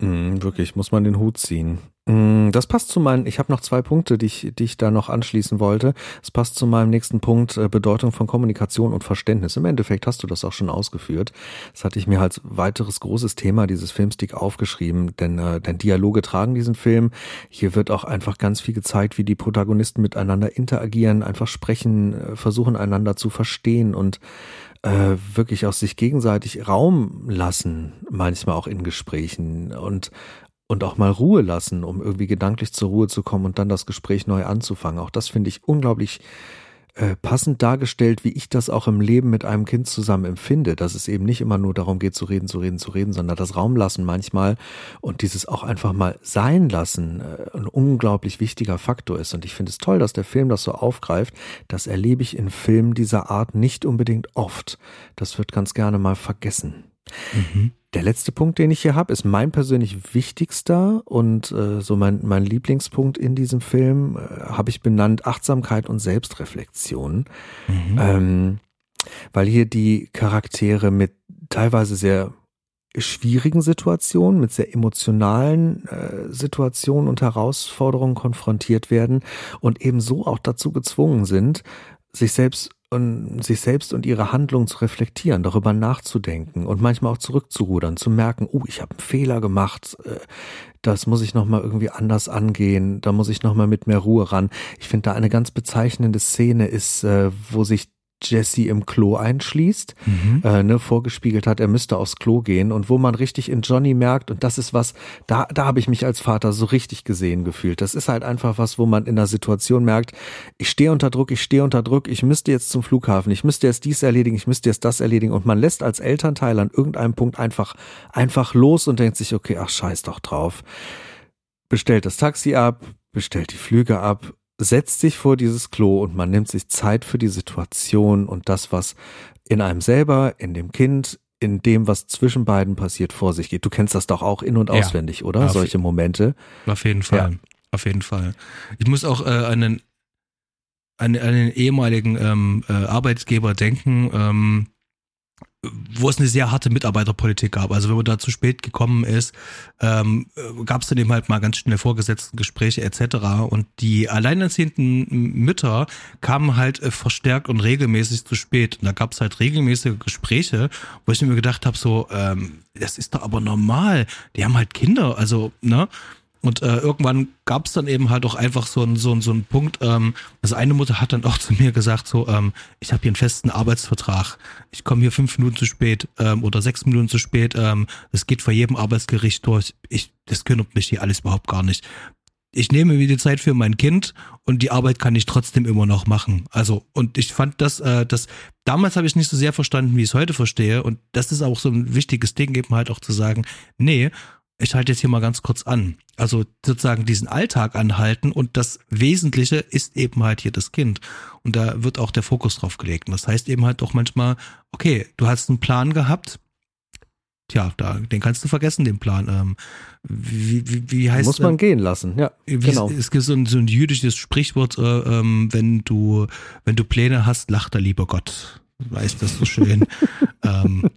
Mm, wirklich, muss man den Hut ziehen. Mm, das passt zu meinen, ich habe noch zwei Punkte, die ich, die ich da noch anschließen wollte. Es passt zu meinem nächsten Punkt, äh, Bedeutung von Kommunikation und Verständnis. Im Endeffekt hast du das auch schon ausgeführt. Das hatte ich mir als weiteres großes Thema dieses Filmstick aufgeschrieben, denn, äh, denn Dialoge tragen diesen Film. Hier wird auch einfach ganz viel gezeigt, wie die Protagonisten miteinander interagieren, einfach sprechen, äh, versuchen einander zu verstehen und äh, wirklich auch sich gegenseitig Raum lassen, manchmal auch in Gesprächen und und auch mal Ruhe lassen, um irgendwie gedanklich zur Ruhe zu kommen und dann das Gespräch neu anzufangen. Auch das finde ich unglaublich äh, passend dargestellt, wie ich das auch im Leben mit einem Kind zusammen empfinde, dass es eben nicht immer nur darum geht, zu reden, zu reden, zu reden, sondern das Raum lassen manchmal und dieses auch einfach mal sein lassen äh, ein unglaublich wichtiger Faktor ist. Und ich finde es toll, dass der Film das so aufgreift. Das erlebe ich in Filmen dieser Art nicht unbedingt oft. Das wird ganz gerne mal vergessen. Mhm. Der letzte Punkt, den ich hier habe, ist mein persönlich wichtigster und äh, so mein, mein Lieblingspunkt in diesem Film, äh, habe ich benannt Achtsamkeit und Selbstreflexion. Mhm. Ähm, weil hier die Charaktere mit teilweise sehr schwierigen Situationen, mit sehr emotionalen äh, Situationen und Herausforderungen konfrontiert werden und ebenso auch dazu gezwungen sind, sich selbst und sich selbst und ihre Handlung zu reflektieren, darüber nachzudenken und manchmal auch zurückzurudern, zu merken, oh, ich habe einen Fehler gemacht, äh, das muss ich nochmal irgendwie anders angehen, da muss ich nochmal mit mehr Ruhe ran. Ich finde da eine ganz bezeichnende Szene ist, äh, wo sich Jesse im Klo einschließt, mhm. äh, ne, vorgespiegelt hat, er müsste aufs Klo gehen und wo man richtig in Johnny merkt, und das ist was, da, da habe ich mich als Vater so richtig gesehen gefühlt. Das ist halt einfach was, wo man in einer Situation merkt, ich stehe unter Druck, ich stehe unter Druck, ich müsste jetzt zum Flughafen, ich müsste jetzt dies erledigen, ich müsste jetzt das erledigen und man lässt als Elternteil an irgendeinem Punkt einfach, einfach los und denkt sich, okay, ach scheiß doch drauf. Bestellt das Taxi ab, bestellt die Flüge ab setzt sich vor dieses Klo und man nimmt sich Zeit für die Situation und das, was in einem selber, in dem Kind, in dem, was zwischen beiden passiert, vor sich geht. Du kennst das doch auch in- und ja, auswendig, oder? Solche Momente. Auf jeden Fall. Ja. Auf jeden Fall. Ich muss auch äh, an, einen, an, an den ehemaligen ähm, äh, Arbeitgeber denken, ähm, wo es eine sehr harte Mitarbeiterpolitik gab. Also wenn man da zu spät gekommen ist, ähm, gab es dann eben halt mal ganz schnell vorgesetzte Gespräche etc. Und die alleinerziehenden Mütter kamen halt äh, verstärkt und regelmäßig zu spät. Und da gab es halt regelmäßige Gespräche, wo ich mir gedacht habe, so, ähm, das ist doch aber normal. Die haben halt Kinder, also, ne? Und äh, irgendwann gab es dann eben halt auch einfach so einen so, so einen Punkt. Ähm, also eine Mutter hat dann auch zu mir gesagt, so, ähm, ich habe hier einen festen Arbeitsvertrag. Ich komme hier fünf Minuten zu spät ähm, oder sechs Minuten zu spät. Ähm, das geht vor jedem Arbeitsgericht durch. Ich, das kümmert mich hier alles überhaupt gar nicht. Ich nehme mir die Zeit für mein Kind und die Arbeit kann ich trotzdem immer noch machen. Also, und ich fand das, äh, das, damals habe ich nicht so sehr verstanden, wie ich es heute verstehe. Und das ist auch so ein wichtiges Ding, eben halt auch zu sagen, nee, ich halte jetzt hier mal ganz kurz an. Also sozusagen diesen Alltag anhalten und das Wesentliche ist eben halt hier das Kind. Und da wird auch der Fokus drauf gelegt. Und das heißt eben halt doch manchmal, okay, du hast einen Plan gehabt. Tja, da, den kannst du vergessen, den Plan. Ähm, wie, wie, wie heißt Muss man äh, gehen lassen, ja. Genau. Es gibt so ein, so ein jüdisches Sprichwort, äh, ähm, wenn du, wenn du Pläne hast, lacht der lieber Gott. Weißt das so schön. ähm,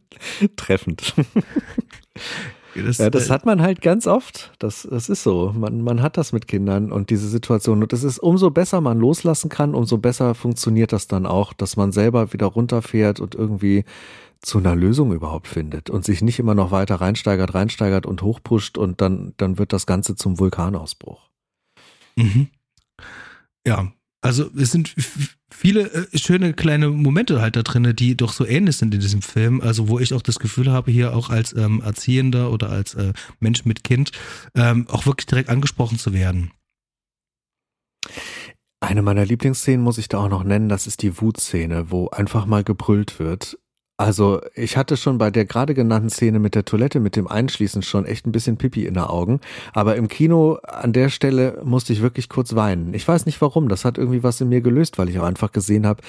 Treffend. Das, ja, das äh, hat man halt ganz oft. Das, das ist so. Man, man hat das mit Kindern und diese Situation. Und es ist umso besser man loslassen kann, umso besser funktioniert das dann auch, dass man selber wieder runterfährt und irgendwie zu einer Lösung überhaupt findet und sich nicht immer noch weiter reinsteigert, reinsteigert und hochpusht und dann, dann wird das Ganze zum Vulkanausbruch. Mhm. Ja, also es sind viele äh, schöne kleine Momente halt da drin, die doch so ähnlich sind in diesem Film. Also wo ich auch das Gefühl habe, hier auch als ähm, Erziehender oder als äh, Mensch mit Kind ähm, auch wirklich direkt angesprochen zu werden. Eine meiner Lieblingsszenen muss ich da auch noch nennen, das ist die Wutszene, wo einfach mal gebrüllt wird. Also ich hatte schon bei der gerade genannten Szene mit der Toilette, mit dem Einschließen schon echt ein bisschen Pipi in den Augen. Aber im Kino an der Stelle musste ich wirklich kurz weinen. Ich weiß nicht warum. Das hat irgendwie was in mir gelöst, weil ich auch einfach gesehen habe,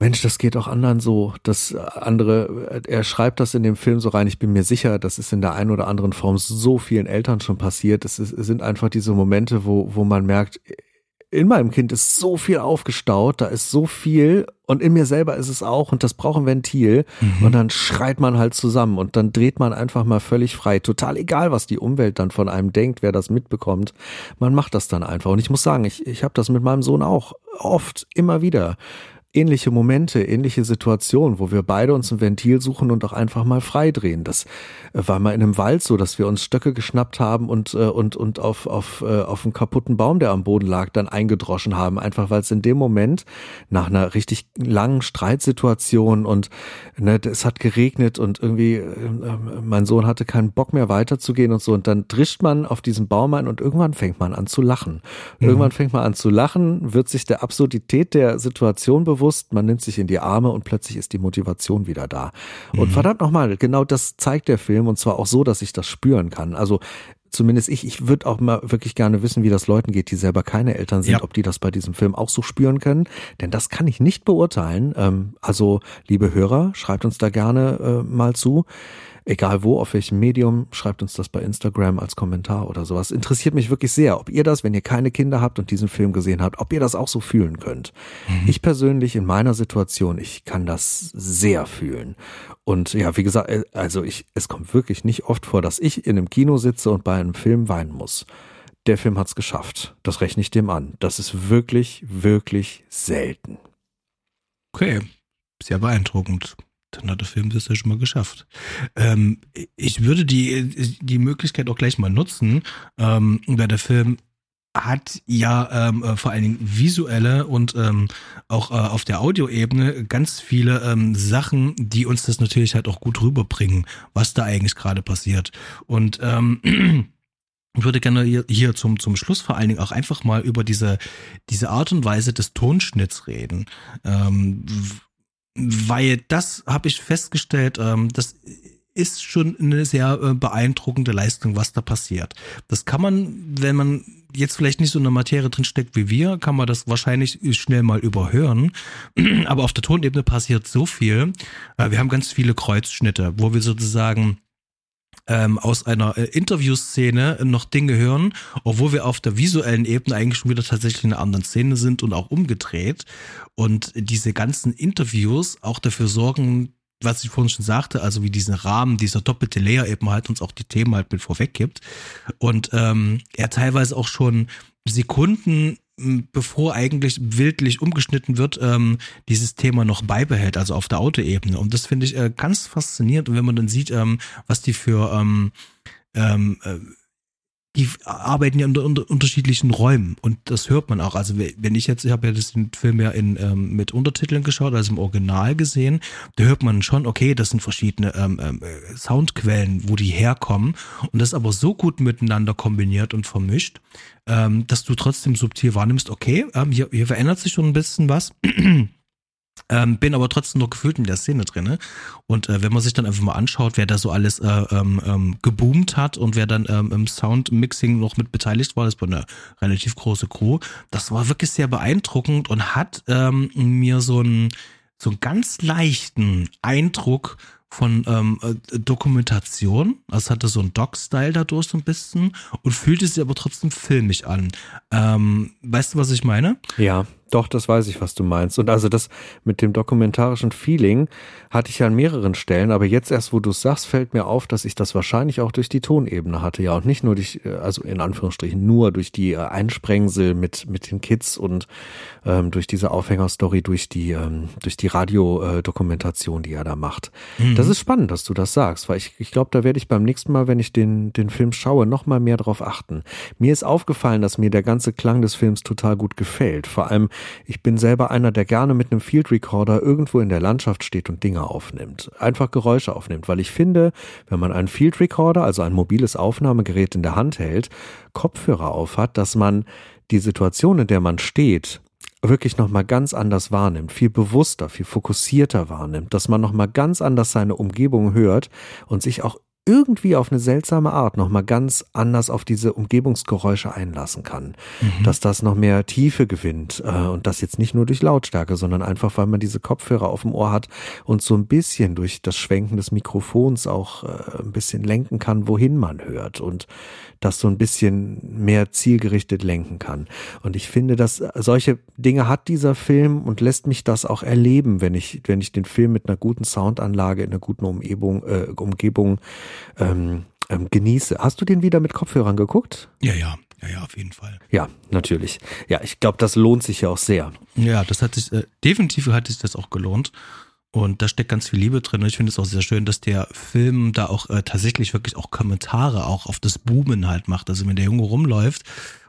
Mensch, das geht auch anderen so. Das andere, er schreibt das in dem Film so rein. Ich bin mir sicher, das ist in der einen oder anderen Form so vielen Eltern schon passiert. Es, ist, es sind einfach diese Momente, wo, wo man merkt, in meinem Kind ist so viel aufgestaut, da ist so viel und in mir selber ist es auch und das braucht ein Ventil mhm. und dann schreit man halt zusammen und dann dreht man einfach mal völlig frei. Total egal, was die Umwelt dann von einem denkt, wer das mitbekommt. Man macht das dann einfach und ich muss sagen, ich, ich habe das mit meinem Sohn auch oft, immer wieder ähnliche Momente, ähnliche Situationen, wo wir beide uns ein Ventil suchen und auch einfach mal freidrehen. Das äh, war mal in einem Wald so, dass wir uns Stöcke geschnappt haben und, äh, und, und auf, auf, äh, auf einen kaputten Baum, der am Boden lag, dann eingedroschen haben. Einfach weil es in dem Moment nach einer richtig langen Streitsituation und ne, es hat geregnet und irgendwie mein Sohn hatte keinen Bock mehr weiterzugehen und so. Und dann drischt man auf diesen Baum ein und irgendwann fängt man an zu lachen. Mhm. Irgendwann fängt man an zu lachen, wird sich der Absurdität der Situation bewusst bewusst, man nimmt sich in die Arme und plötzlich ist die Motivation wieder da. Und mhm. verdammt nochmal, genau das zeigt der Film und zwar auch so, dass ich das spüren kann. Also zumindest ich, ich würde auch mal wirklich gerne wissen, wie das Leuten geht, die selber keine Eltern sind, ja. ob die das bei diesem Film auch so spüren können. Denn das kann ich nicht beurteilen. Ähm, also, liebe Hörer, schreibt uns da gerne äh, mal zu. Egal wo, auf welchem Medium, schreibt uns das bei Instagram als Kommentar oder sowas. Interessiert mich wirklich sehr, ob ihr das, wenn ihr keine Kinder habt und diesen Film gesehen habt, ob ihr das auch so fühlen könnt. Mhm. Ich persönlich in meiner Situation, ich kann das sehr fühlen. Und ja, wie gesagt, äh, also ich, es kommt wirklich nicht oft vor, dass ich in einem Kino sitze und bei einem Film weinen muss. Der Film hat's geschafft. Das rechne ich dem an. Das ist wirklich, wirklich selten. Okay, sehr beeindruckend dann hat der Film das ja schon mal geschafft. Ähm, ich würde die, die Möglichkeit auch gleich mal nutzen, ähm, weil der Film hat ja ähm, äh, vor allen Dingen visuelle und ähm, auch äh, auf der Audioebene ganz viele ähm, Sachen, die uns das natürlich halt auch gut rüberbringen, was da eigentlich gerade passiert. Und ähm, ich würde gerne hier, hier zum, zum Schluss vor allen Dingen auch einfach mal über diese, diese Art und Weise des Tonschnitts reden. Ähm, weil das habe ich festgestellt, ähm, das ist schon eine sehr äh, beeindruckende Leistung, was da passiert. Das kann man, wenn man jetzt vielleicht nicht so in der Materie drinsteckt wie wir, kann man das wahrscheinlich schnell mal überhören. Aber auf der Tonebene passiert so viel. Äh, wir haben ganz viele Kreuzschnitte, wo wir sozusagen ähm, aus einer äh, Interviewszene noch Dinge hören, obwohl wir auf der visuellen Ebene eigentlich schon wieder tatsächlich in einer anderen Szene sind und auch umgedreht. Und diese ganzen Interviews auch dafür sorgen, was ich vorhin schon sagte, also wie diesen Rahmen, dieser doppelte Layer eben halt uns auch die Themen halt mit vorweg gibt. Und ähm, er teilweise auch schon Sekunden bevor eigentlich wildlich umgeschnitten wird, ähm, dieses Thema noch beibehält, also auf der Autoebene. Und das finde ich äh, ganz faszinierend. Wenn man dann sieht, ähm, was die für ähm, ähm, äh, die arbeiten ja in unter, unterschiedlichen Räumen und das hört man auch. Also wenn ich jetzt, ich habe ja den Film ja in, ähm, mit Untertiteln geschaut, also im Original gesehen, da hört man schon, okay, das sind verschiedene ähm, ähm, Soundquellen, wo die herkommen und das aber so gut miteinander kombiniert und vermischt, ähm, dass du trotzdem subtil wahrnimmst, okay, ähm, hier, hier verändert sich schon ein bisschen was. Ähm, bin aber trotzdem noch gefühlt in der Szene drinne. Und äh, wenn man sich dann einfach mal anschaut, wer da so alles äh, ähm, ähm, geboomt hat und wer dann ähm, im Soundmixing noch mit beteiligt war, das war eine relativ große Crew, das war wirklich sehr beeindruckend und hat ähm, mir so einen so einen ganz leichten Eindruck von ähm, äh, Dokumentation. Also hatte so einen Doc-Style dadurch so ein bisschen und fühlte sich aber trotzdem filmisch an. Ähm, weißt du, was ich meine? Ja, doch, das weiß ich, was du meinst. Und also das mit dem dokumentarischen Feeling hatte ich ja an mehreren Stellen, aber jetzt erst, wo du es sagst, fällt mir auf, dass ich das wahrscheinlich auch durch die Tonebene hatte, ja, und nicht nur durch, äh, also in Anführungsstrichen nur durch die äh, Einsprengsel mit mit den Kids und ähm, durch diese Aufhängerstory, durch die ähm, durch die Radiodokumentation, die er da macht. Mhm. Das ist spannend, dass du das sagst, weil ich ich glaube, da werde ich beim nächsten Mal, wenn ich den den Film schaue, noch mal mehr drauf achten. Mir ist aufgefallen, dass mir der ganze Klang des Films total gut gefällt, vor allem ich bin selber einer, der gerne mit einem Field Recorder irgendwo in der Landschaft steht und Dinge aufnimmt. Einfach Geräusche aufnimmt, weil ich finde, wenn man einen Field Recorder, also ein mobiles Aufnahmegerät in der Hand hält, Kopfhörer aufhat, dass man die Situation, in der man steht, wirklich nochmal ganz anders wahrnimmt, viel bewusster, viel fokussierter wahrnimmt, dass man nochmal ganz anders seine Umgebung hört und sich auch irgendwie auf eine seltsame Art nochmal ganz anders auf diese Umgebungsgeräusche einlassen kann. Mhm. Dass das noch mehr Tiefe gewinnt äh, und das jetzt nicht nur durch Lautstärke, sondern einfach, weil man diese Kopfhörer auf dem Ohr hat und so ein bisschen durch das Schwenken des Mikrofons auch äh, ein bisschen lenken kann, wohin man hört und das so ein bisschen mehr zielgerichtet lenken kann. Und ich finde, dass solche Dinge hat dieser Film und lässt mich das auch erleben, wenn ich, wenn ich den Film mit einer guten Soundanlage in einer guten Umgebung, äh, Umgebung ähm, ähm, genieße. Hast du den wieder mit Kopfhörern geguckt? Ja, ja. Ja, ja, auf jeden Fall. Ja, natürlich. Ja, ich glaube, das lohnt sich ja auch sehr. Ja, das hat sich, äh, definitiv hat sich das auch gelohnt. Und da steckt ganz viel Liebe drin. Und ich finde es auch sehr schön, dass der Film da auch äh, tatsächlich wirklich auch Kommentare auch auf das Boomen halt macht. Also wenn der Junge rumläuft,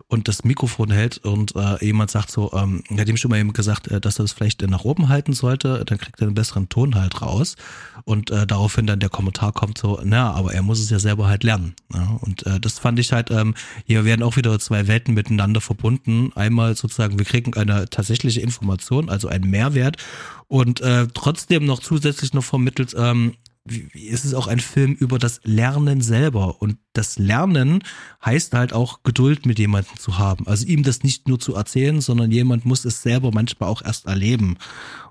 und das Mikrofon hält und äh, jemand sagt so, ähm, hat ihm schon mal eben gesagt, äh, dass er das vielleicht äh, nach oben halten sollte, dann kriegt er einen besseren Ton halt raus und äh, daraufhin dann der Kommentar kommt so, na, aber er muss es ja selber halt lernen. Ja? Und äh, das fand ich halt, ähm, hier werden auch wieder zwei Welten miteinander verbunden. Einmal sozusagen, wir kriegen eine tatsächliche Information, also einen Mehrwert und äh, trotzdem noch zusätzlich noch vermittelt, ähm, wie, ist es auch ein Film über das Lernen selber. Und das Lernen heißt halt auch Geduld mit jemandem zu haben. Also ihm das nicht nur zu erzählen, sondern jemand muss es selber manchmal auch erst erleben.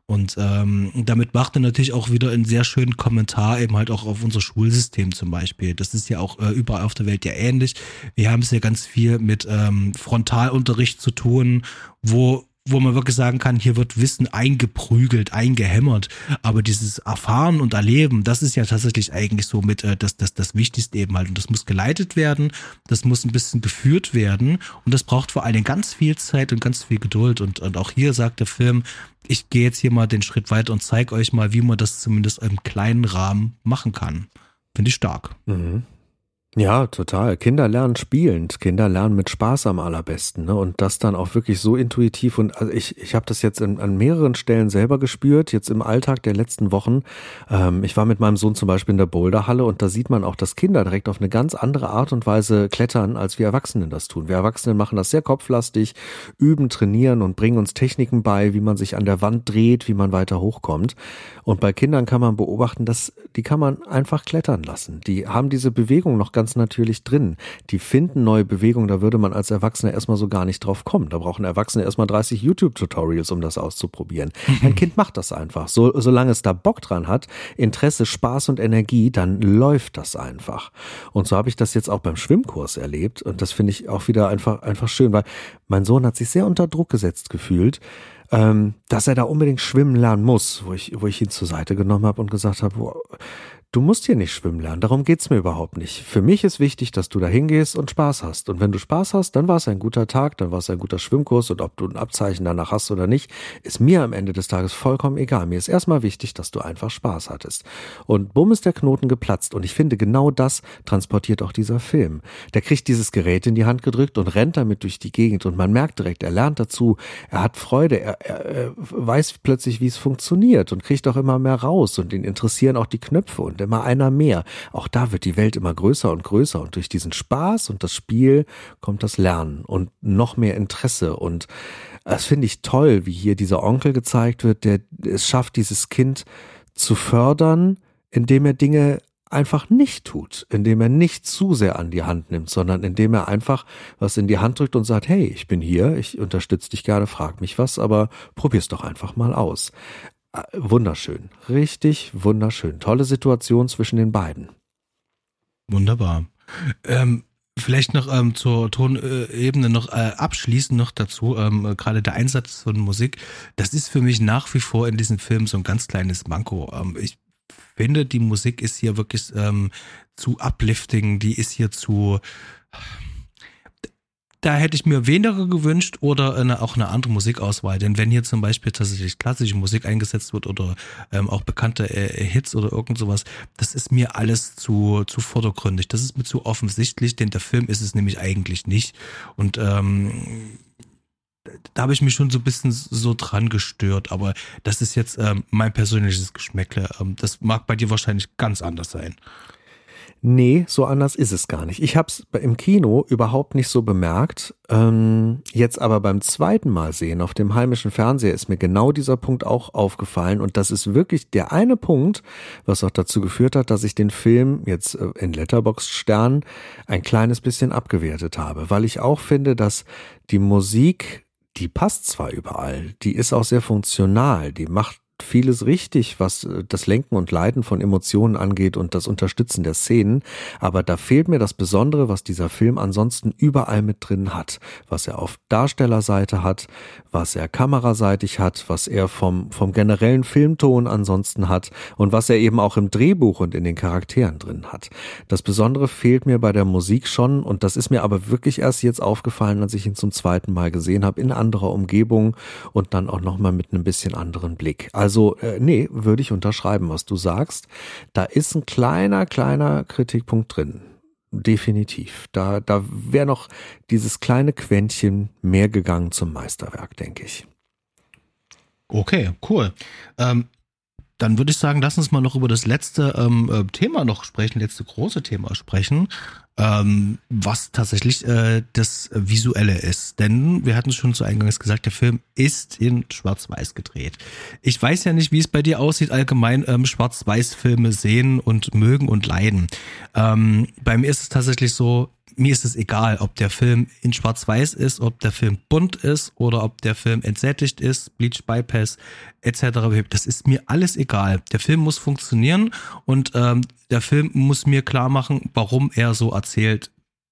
Und ähm, damit macht er natürlich auch wieder einen sehr schönen Kommentar eben halt auch auf unser Schulsystem zum Beispiel. Das ist ja auch äh, überall auf der Welt ja ähnlich. Wir haben es ja ganz viel mit ähm, Frontalunterricht zu tun, wo wo man wirklich sagen kann, hier wird Wissen eingeprügelt, eingehämmert. Aber dieses Erfahren und Erleben, das ist ja tatsächlich eigentlich so mit äh, das, das, das Wichtigste eben halt. Und das muss geleitet werden, das muss ein bisschen geführt werden. Und das braucht vor allem ganz viel Zeit und ganz viel Geduld. Und, und auch hier sagt der Film, ich gehe jetzt hier mal den Schritt weiter und zeige euch mal, wie man das zumindest im kleinen Rahmen machen kann. Finde ich stark. Mhm. Ja, total. Kinder lernen spielend. Kinder lernen mit Spaß am allerbesten. Ne? Und das dann auch wirklich so intuitiv. Und also ich, ich habe das jetzt in, an mehreren Stellen selber gespürt, jetzt im Alltag der letzten Wochen. Ähm, ich war mit meinem Sohn zum Beispiel in der Boulderhalle und da sieht man auch, dass Kinder direkt auf eine ganz andere Art und Weise klettern, als wir Erwachsenen das tun. Wir Erwachsenen machen das sehr kopflastig, üben, trainieren und bringen uns Techniken bei, wie man sich an der Wand dreht, wie man weiter hochkommt. Und bei Kindern kann man beobachten, dass die kann man einfach klettern lassen. Die haben diese Bewegung noch ganz ganz natürlich drin. Die finden neue Bewegungen, da würde man als Erwachsener erstmal so gar nicht drauf kommen. Da brauchen Erwachsene erstmal 30 YouTube-Tutorials, um das auszuprobieren. Ein Kind macht das einfach. So, solange es da Bock dran hat, Interesse, Spaß und Energie, dann läuft das einfach. Und so habe ich das jetzt auch beim Schwimmkurs erlebt. Und das finde ich auch wieder einfach, einfach schön, weil mein Sohn hat sich sehr unter Druck gesetzt gefühlt ähm, dass er da unbedingt schwimmen lernen muss, wo ich, wo ich ihn zur Seite genommen habe und gesagt habe, Du musst hier nicht schwimmen lernen, darum geht's mir überhaupt nicht. Für mich ist wichtig, dass du da hingehst und Spaß hast. Und wenn du Spaß hast, dann war es ein guter Tag, dann war es ein guter Schwimmkurs und ob du ein Abzeichen danach hast oder nicht, ist mir am Ende des Tages vollkommen egal. Mir ist erstmal wichtig, dass du einfach Spaß hattest. Und bumm ist der Knoten geplatzt. Und ich finde, genau das transportiert auch dieser Film. Der kriegt dieses Gerät in die Hand gedrückt und rennt damit durch die Gegend und man merkt direkt, er lernt dazu, er hat Freude, er, er, er weiß plötzlich, wie es funktioniert und kriegt auch immer mehr raus und ihn interessieren auch die Knöpfe und immer einer mehr. Auch da wird die Welt immer größer und größer und durch diesen Spaß und das Spiel kommt das Lernen und noch mehr Interesse und das finde ich toll, wie hier dieser Onkel gezeigt wird, der es schafft, dieses Kind zu fördern, indem er Dinge einfach nicht tut, indem er nicht zu sehr an die Hand nimmt, sondern indem er einfach was in die Hand drückt und sagt, hey, ich bin hier, ich unterstütze dich gerne, frag mich was, aber probier's doch einfach mal aus. Ah, wunderschön. Richtig wunderschön. Tolle Situation zwischen den beiden. Wunderbar. Ähm, vielleicht noch ähm, zur Tonebene noch äh, abschließend noch dazu, ähm, gerade der Einsatz von Musik, das ist für mich nach wie vor in diesem Film so ein ganz kleines Manko. Ähm, ich finde, die Musik ist hier wirklich ähm, zu uplifting, die ist hier zu da hätte ich mir weniger gewünscht oder eine, auch eine andere Musikauswahl. Denn wenn hier zum Beispiel tatsächlich klassische Musik eingesetzt wird oder ähm, auch bekannte äh, Hits oder irgend sowas, das ist mir alles zu, zu vordergründig. Das ist mir zu offensichtlich, denn der Film ist es nämlich eigentlich nicht. Und ähm, da habe ich mich schon so ein bisschen so dran gestört, aber das ist jetzt ähm, mein persönliches Geschmäckle. Ähm, das mag bei dir wahrscheinlich ganz anders sein. Nee, so anders ist es gar nicht. Ich habe es im Kino überhaupt nicht so bemerkt. Ähm, jetzt aber beim zweiten Mal sehen auf dem heimischen Fernseher ist mir genau dieser Punkt auch aufgefallen. Und das ist wirklich der eine Punkt, was auch dazu geführt hat, dass ich den Film jetzt äh, in Letterbox Stern ein kleines bisschen abgewertet habe. Weil ich auch finde, dass die Musik die passt zwar überall, die ist auch sehr funktional, die macht vieles richtig, was äh, das Lenken und Leiten von Emotionen angeht und das Unterstützen der Szenen, aber da fehlt mir das Besondere, was dieser Film ansonsten überall mit drin hat, was er auf Darstellerseite hat, was er kameraseitig hat, was er vom, vom generellen Filmton ansonsten hat und was er eben auch im Drehbuch und in den Charakteren drin hat. Das Besondere fehlt mir bei der Musik schon und das ist mir aber wirklich erst jetzt aufgefallen, als ich ihn zum zweiten Mal gesehen habe, in anderer Umgebung und dann auch nochmal mit einem bisschen anderen Blick. Also, äh, nee, würde ich unterschreiben, was du sagst. Da ist ein kleiner, kleiner Kritikpunkt drin. Definitiv. Da, da wäre noch dieses kleine Quäntchen mehr gegangen zum Meisterwerk, denke ich. Okay, cool. Ähm, dann würde ich sagen, lass uns mal noch über das letzte ähm, äh, Thema noch sprechen, letzte große Thema sprechen ähm, was tatsächlich äh, das Visuelle ist. Denn wir hatten es schon zu Eingangs gesagt, der Film ist in Schwarz-Weiß gedreht. Ich weiß ja nicht, wie es bei dir aussieht, allgemein ähm, Schwarz-Weiß-Filme sehen und mögen und leiden. Ähm, bei mir ist es tatsächlich so, mir ist es egal, ob der Film in Schwarz-Weiß ist, ob der Film bunt ist oder ob der Film entsättigt ist, Bleach Bypass etc. Das ist mir alles egal. Der Film muss funktionieren und ähm, der Film muss mir klar machen, warum er so erzählt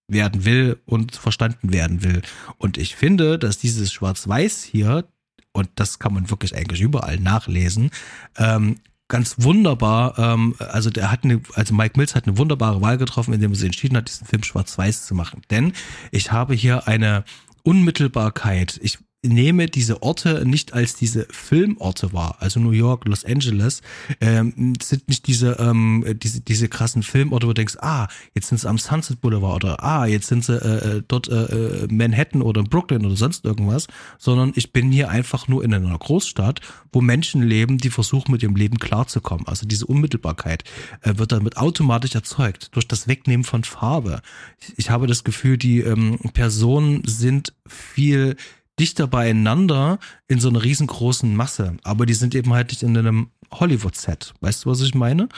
werden will und verstanden werden will. Und ich finde, dass dieses Schwarz-Weiß hier, und das kann man wirklich eigentlich überall nachlesen, ähm, ganz wunderbar, ähm, also der hat eine, also Mike Mills hat eine wunderbare Wahl getroffen, indem er sich entschieden hat, diesen Film schwarz-weiß zu machen. Denn ich habe hier eine Unmittelbarkeit. Ich nehme diese Orte nicht als diese Filmorte wahr. Also New York, Los Angeles ähm, sind nicht diese, ähm, diese, diese krassen Filmorte, wo du denkst, ah, jetzt sind sie am Sunset Boulevard oder ah, jetzt sind sie äh, äh dort äh, äh, Manhattan oder Brooklyn oder sonst irgendwas, sondern ich bin hier einfach nur in einer Großstadt, wo Menschen leben, die versuchen mit ihrem Leben klarzukommen. Also diese Unmittelbarkeit äh, wird damit automatisch erzeugt durch das Wegnehmen von Farbe. Ich, ich habe das Gefühl, die ähm, Personen sind viel dichter beieinander in so einer riesengroßen Masse. Aber die sind eben halt nicht in einem Hollywood-Set. Weißt du, was ich meine?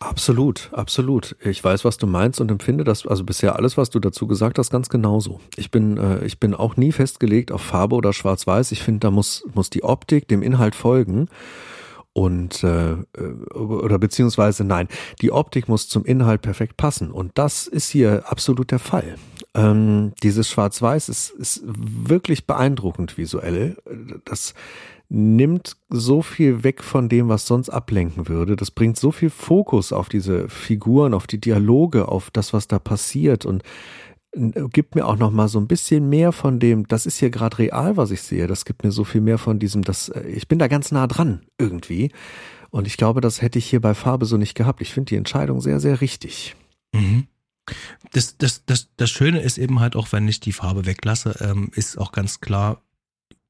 Absolut, absolut. Ich weiß, was du meinst und empfinde das, also bisher alles, was du dazu gesagt hast, ganz genauso. Ich bin, äh, ich bin auch nie festgelegt auf Farbe oder Schwarz-Weiß. Ich finde, da muss, muss die Optik dem Inhalt folgen. Und äh, äh, oder beziehungsweise nein, die Optik muss zum Inhalt perfekt passen. Und das ist hier absolut der Fall. Ähm, dieses Schwarz-Weiß ist, ist wirklich beeindruckend visuell. Das nimmt so viel weg von dem, was sonst ablenken würde. Das bringt so viel Fokus auf diese Figuren, auf die Dialoge, auf das, was da passiert und gibt mir auch noch mal so ein bisschen mehr von dem, das ist hier gerade real, was ich sehe. Das gibt mir so viel mehr von diesem, das, äh, ich bin da ganz nah dran irgendwie. Und ich glaube, das hätte ich hier bei Farbe so nicht gehabt. Ich finde die Entscheidung sehr, sehr richtig. Mhm. Das, das, das, das Schöne ist eben halt auch, wenn ich die Farbe weglasse, ähm, ist auch ganz klar,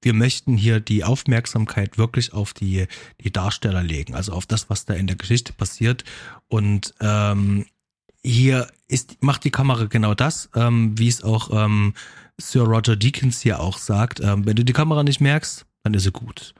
wir möchten hier die Aufmerksamkeit wirklich auf die, die Darsteller legen, also auf das, was da in der Geschichte passiert. Und ähm, hier ist, macht die Kamera genau das, ähm, wie es auch ähm, Sir Roger Deakins hier auch sagt. Ähm, wenn du die Kamera nicht merkst, dann ist sie gut.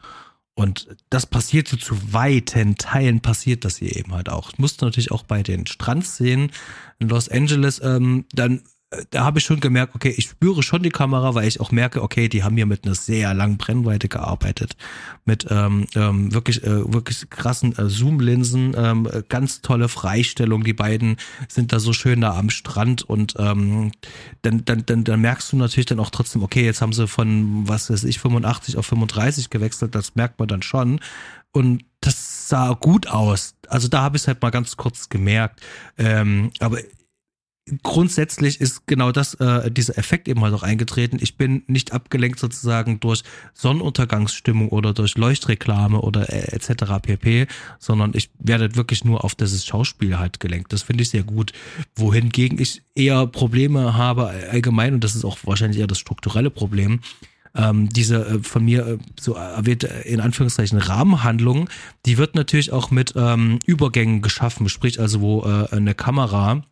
Und das passiert so zu weiten Teilen passiert das hier eben halt auch. Ich musste natürlich auch bei den Strandszenen in Los Angeles ähm, dann da habe ich schon gemerkt, okay, ich spüre schon die Kamera, weil ich auch merke, okay, die haben hier mit einer sehr langen Brennweite gearbeitet, mit ähm, ähm, wirklich äh, wirklich krassen äh, Zoom-Linsen, ähm, ganz tolle Freistellung. Die beiden sind da so schön da am Strand und ähm, dann, dann, dann, dann merkst du natürlich dann auch trotzdem, okay, jetzt haben sie von was weiß ich 85 auf 35 gewechselt, das merkt man dann schon und das sah gut aus. Also da habe ich es halt mal ganz kurz gemerkt. Ähm, aber grundsätzlich ist genau das, äh, dieser Effekt eben halt auch eingetreten. Ich bin nicht abgelenkt sozusagen durch Sonnenuntergangsstimmung oder durch Leuchtreklame oder äh, etc. pp, sondern ich werde wirklich nur auf dieses Schauspiel halt gelenkt. Das finde ich sehr gut. Wohingegen ich eher Probleme habe allgemein, und das ist auch wahrscheinlich eher das strukturelle Problem, ähm, diese äh, von mir äh, so erwähnte, in Anführungszeichen, Rahmenhandlung, die wird natürlich auch mit ähm, Übergängen geschaffen, sprich also wo äh, eine Kamera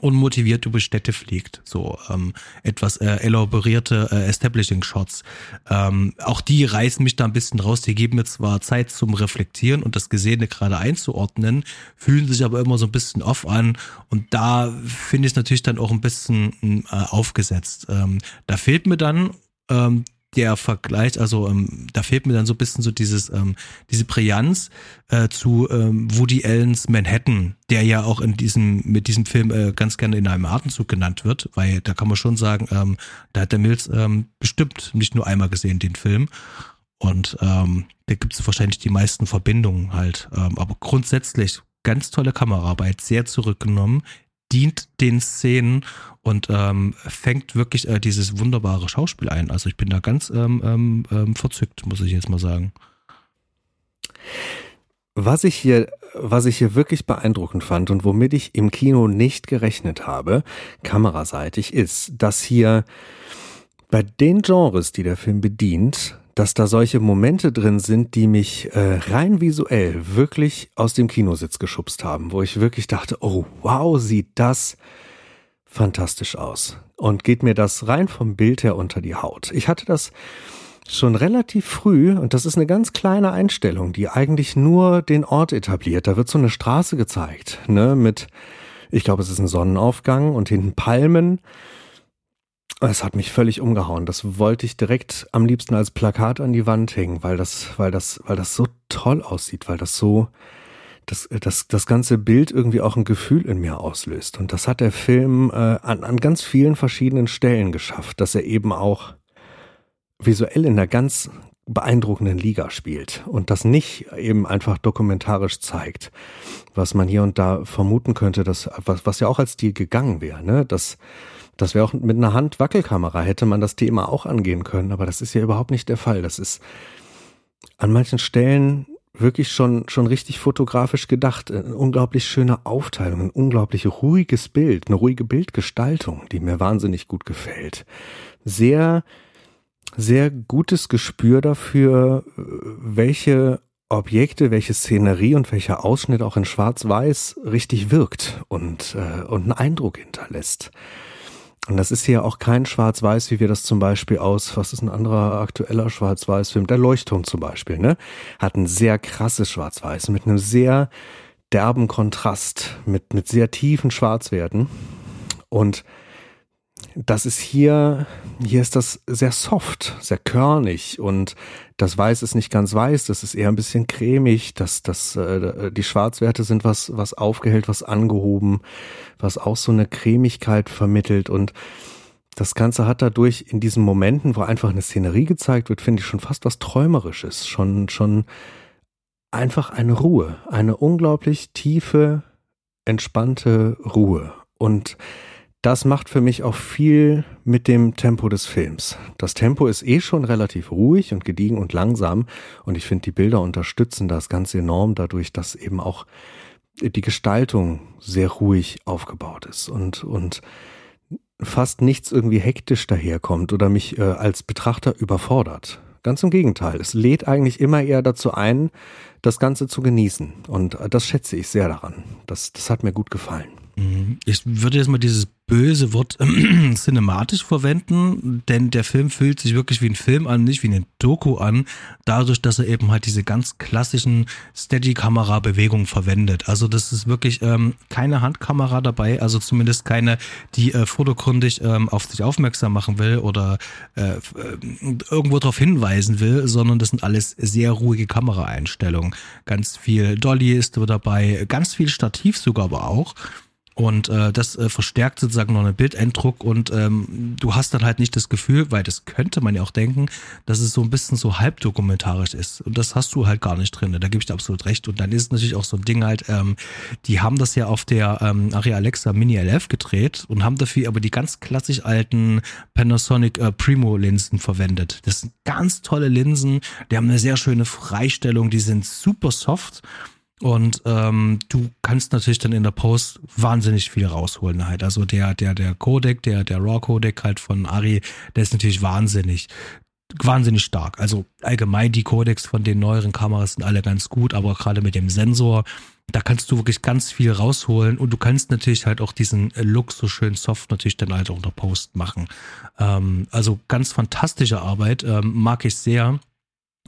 unmotiviert über Städte fliegt. So ähm, etwas äh, elaborierte äh, Establishing Shots. Ähm, auch die reißen mich da ein bisschen raus. Die geben mir zwar Zeit zum Reflektieren und das Gesehene gerade einzuordnen, fühlen sich aber immer so ein bisschen off an. Und da finde ich es natürlich dann auch ein bisschen äh, aufgesetzt. Ähm, da fehlt mir dann ähm, der Vergleich, also ähm, da fehlt mir dann so ein bisschen so dieses, ähm, diese Brillanz äh, zu ähm, Woody Allens Manhattan, der ja auch in diesem, mit diesem Film äh, ganz gerne in einem Atemzug genannt wird, weil da kann man schon sagen, ähm, da hat der Mills ähm, bestimmt nicht nur einmal gesehen, den Film. Und ähm, da gibt es wahrscheinlich die meisten Verbindungen halt. Ähm, aber grundsätzlich ganz tolle Kameraarbeit, sehr zurückgenommen, dient den Szenen und ähm, fängt wirklich äh, dieses wunderbare Schauspiel ein. Also ich bin da ganz ähm, ähm, ähm, verzückt, muss ich jetzt mal sagen. Was ich hier, was ich hier wirklich beeindruckend fand und womit ich im Kino nicht gerechnet habe, kameraseitig, ist, dass hier bei den Genres, die der Film bedient, dass da solche Momente drin sind, die mich äh, rein visuell wirklich aus dem Kinositz geschubst haben, wo ich wirklich dachte, oh wow, sieht das fantastisch aus. Und geht mir das rein vom Bild her unter die Haut. Ich hatte das schon relativ früh, und das ist eine ganz kleine Einstellung, die eigentlich nur den Ort etabliert. Da wird so eine Straße gezeigt, ne, mit, ich glaube, es ist ein Sonnenaufgang und hinten Palmen es hat mich völlig umgehauen. Das wollte ich direkt am liebsten als Plakat an die Wand hängen, weil das, weil das, weil das so toll aussieht, weil das so, das, das, das ganze Bild irgendwie auch ein Gefühl in mir auslöst. Und das hat der Film äh, an, an ganz vielen verschiedenen Stellen geschafft, dass er eben auch visuell in einer ganz beeindruckenden Liga spielt und das nicht eben einfach dokumentarisch zeigt, was man hier und da vermuten könnte, dass was, was ja auch als Stil gegangen wäre, ne, dass das wäre auch mit einer Handwackelkamera hätte man das Thema auch angehen können, aber das ist ja überhaupt nicht der Fall. Das ist an manchen Stellen wirklich schon, schon richtig fotografisch gedacht. Eine unglaublich schöne Aufteilung, ein unglaublich ruhiges Bild, eine ruhige Bildgestaltung, die mir wahnsinnig gut gefällt. Sehr, sehr gutes Gespür dafür, welche Objekte, welche Szenerie und welcher Ausschnitt auch in Schwarz-Weiß richtig wirkt und, äh, und einen Eindruck hinterlässt. Und das ist hier auch kein Schwarz-Weiß, wie wir das zum Beispiel aus, was ist ein anderer aktueller Schwarz-Weiß-Film? Der Leuchtturm zum Beispiel, ne? Hat ein sehr krasses Schwarz-Weiß mit einem sehr derben Kontrast mit, mit sehr tiefen Schwarzwerten. Und das ist hier, hier ist das sehr soft, sehr körnig und das Weiß ist nicht ganz weiß, das ist eher ein bisschen cremig, das, das, äh, die Schwarzwerte sind was, was aufgehellt, was angehoben, was auch so eine Cremigkeit vermittelt und das Ganze hat dadurch in diesen Momenten, wo einfach eine Szenerie gezeigt wird, finde ich schon fast was Träumerisches, schon, schon einfach eine Ruhe, eine unglaublich tiefe, entspannte Ruhe und das macht für mich auch viel mit dem Tempo des Films. Das Tempo ist eh schon relativ ruhig und gediegen und langsam und ich finde, die Bilder unterstützen das ganz enorm dadurch, dass eben auch die Gestaltung sehr ruhig aufgebaut ist und, und fast nichts irgendwie hektisch daherkommt oder mich äh, als Betrachter überfordert. Ganz im Gegenteil, es lädt eigentlich immer eher dazu ein, das Ganze zu genießen und das schätze ich sehr daran. Das, das hat mir gut gefallen. Mhm. Ich würde jetzt mal dieses böse Wort cinematisch verwenden, denn der Film fühlt sich wirklich wie ein Film an, nicht wie eine Doku an, dadurch, dass er eben halt diese ganz klassischen Steady-Kamera-Bewegungen verwendet. Also das ist wirklich ähm, keine Handkamera dabei, also zumindest keine, die äh, fotokundig ähm, auf sich aufmerksam machen will oder äh, äh irgendwo darauf hinweisen will, sondern das sind alles sehr ruhige Kameraeinstellungen. Ganz viel Dolly ist dabei, ganz viel Stativ sogar aber auch. Und äh, das äh, verstärkt sozusagen noch einen Bildeindruck und ähm, du hast dann halt nicht das Gefühl, weil das könnte man ja auch denken, dass es so ein bisschen so halbdokumentarisch ist. Und das hast du halt gar nicht drin. Da gebe ich dir absolut recht. Und dann ist natürlich auch so ein Ding halt, ähm, die haben das ja auf der ähm, Aria Alexa Mini LF gedreht und haben dafür aber die ganz klassisch alten Panasonic äh, Primo Linsen verwendet. Das sind ganz tolle Linsen, die haben eine sehr schöne Freistellung, die sind super soft. Und ähm, du kannst natürlich dann in der Post wahnsinnig viel rausholen halt. Also der, der, der Codec, der, der RAW-Codec halt von Ari, der ist natürlich wahnsinnig wahnsinnig stark. Also allgemein die Codecs von den neueren Kameras sind alle ganz gut, aber gerade mit dem Sensor, da kannst du wirklich ganz viel rausholen und du kannst natürlich halt auch diesen Look so schön soft natürlich dann halt auch unter Post machen. Ähm, also ganz fantastische Arbeit, ähm, mag ich sehr.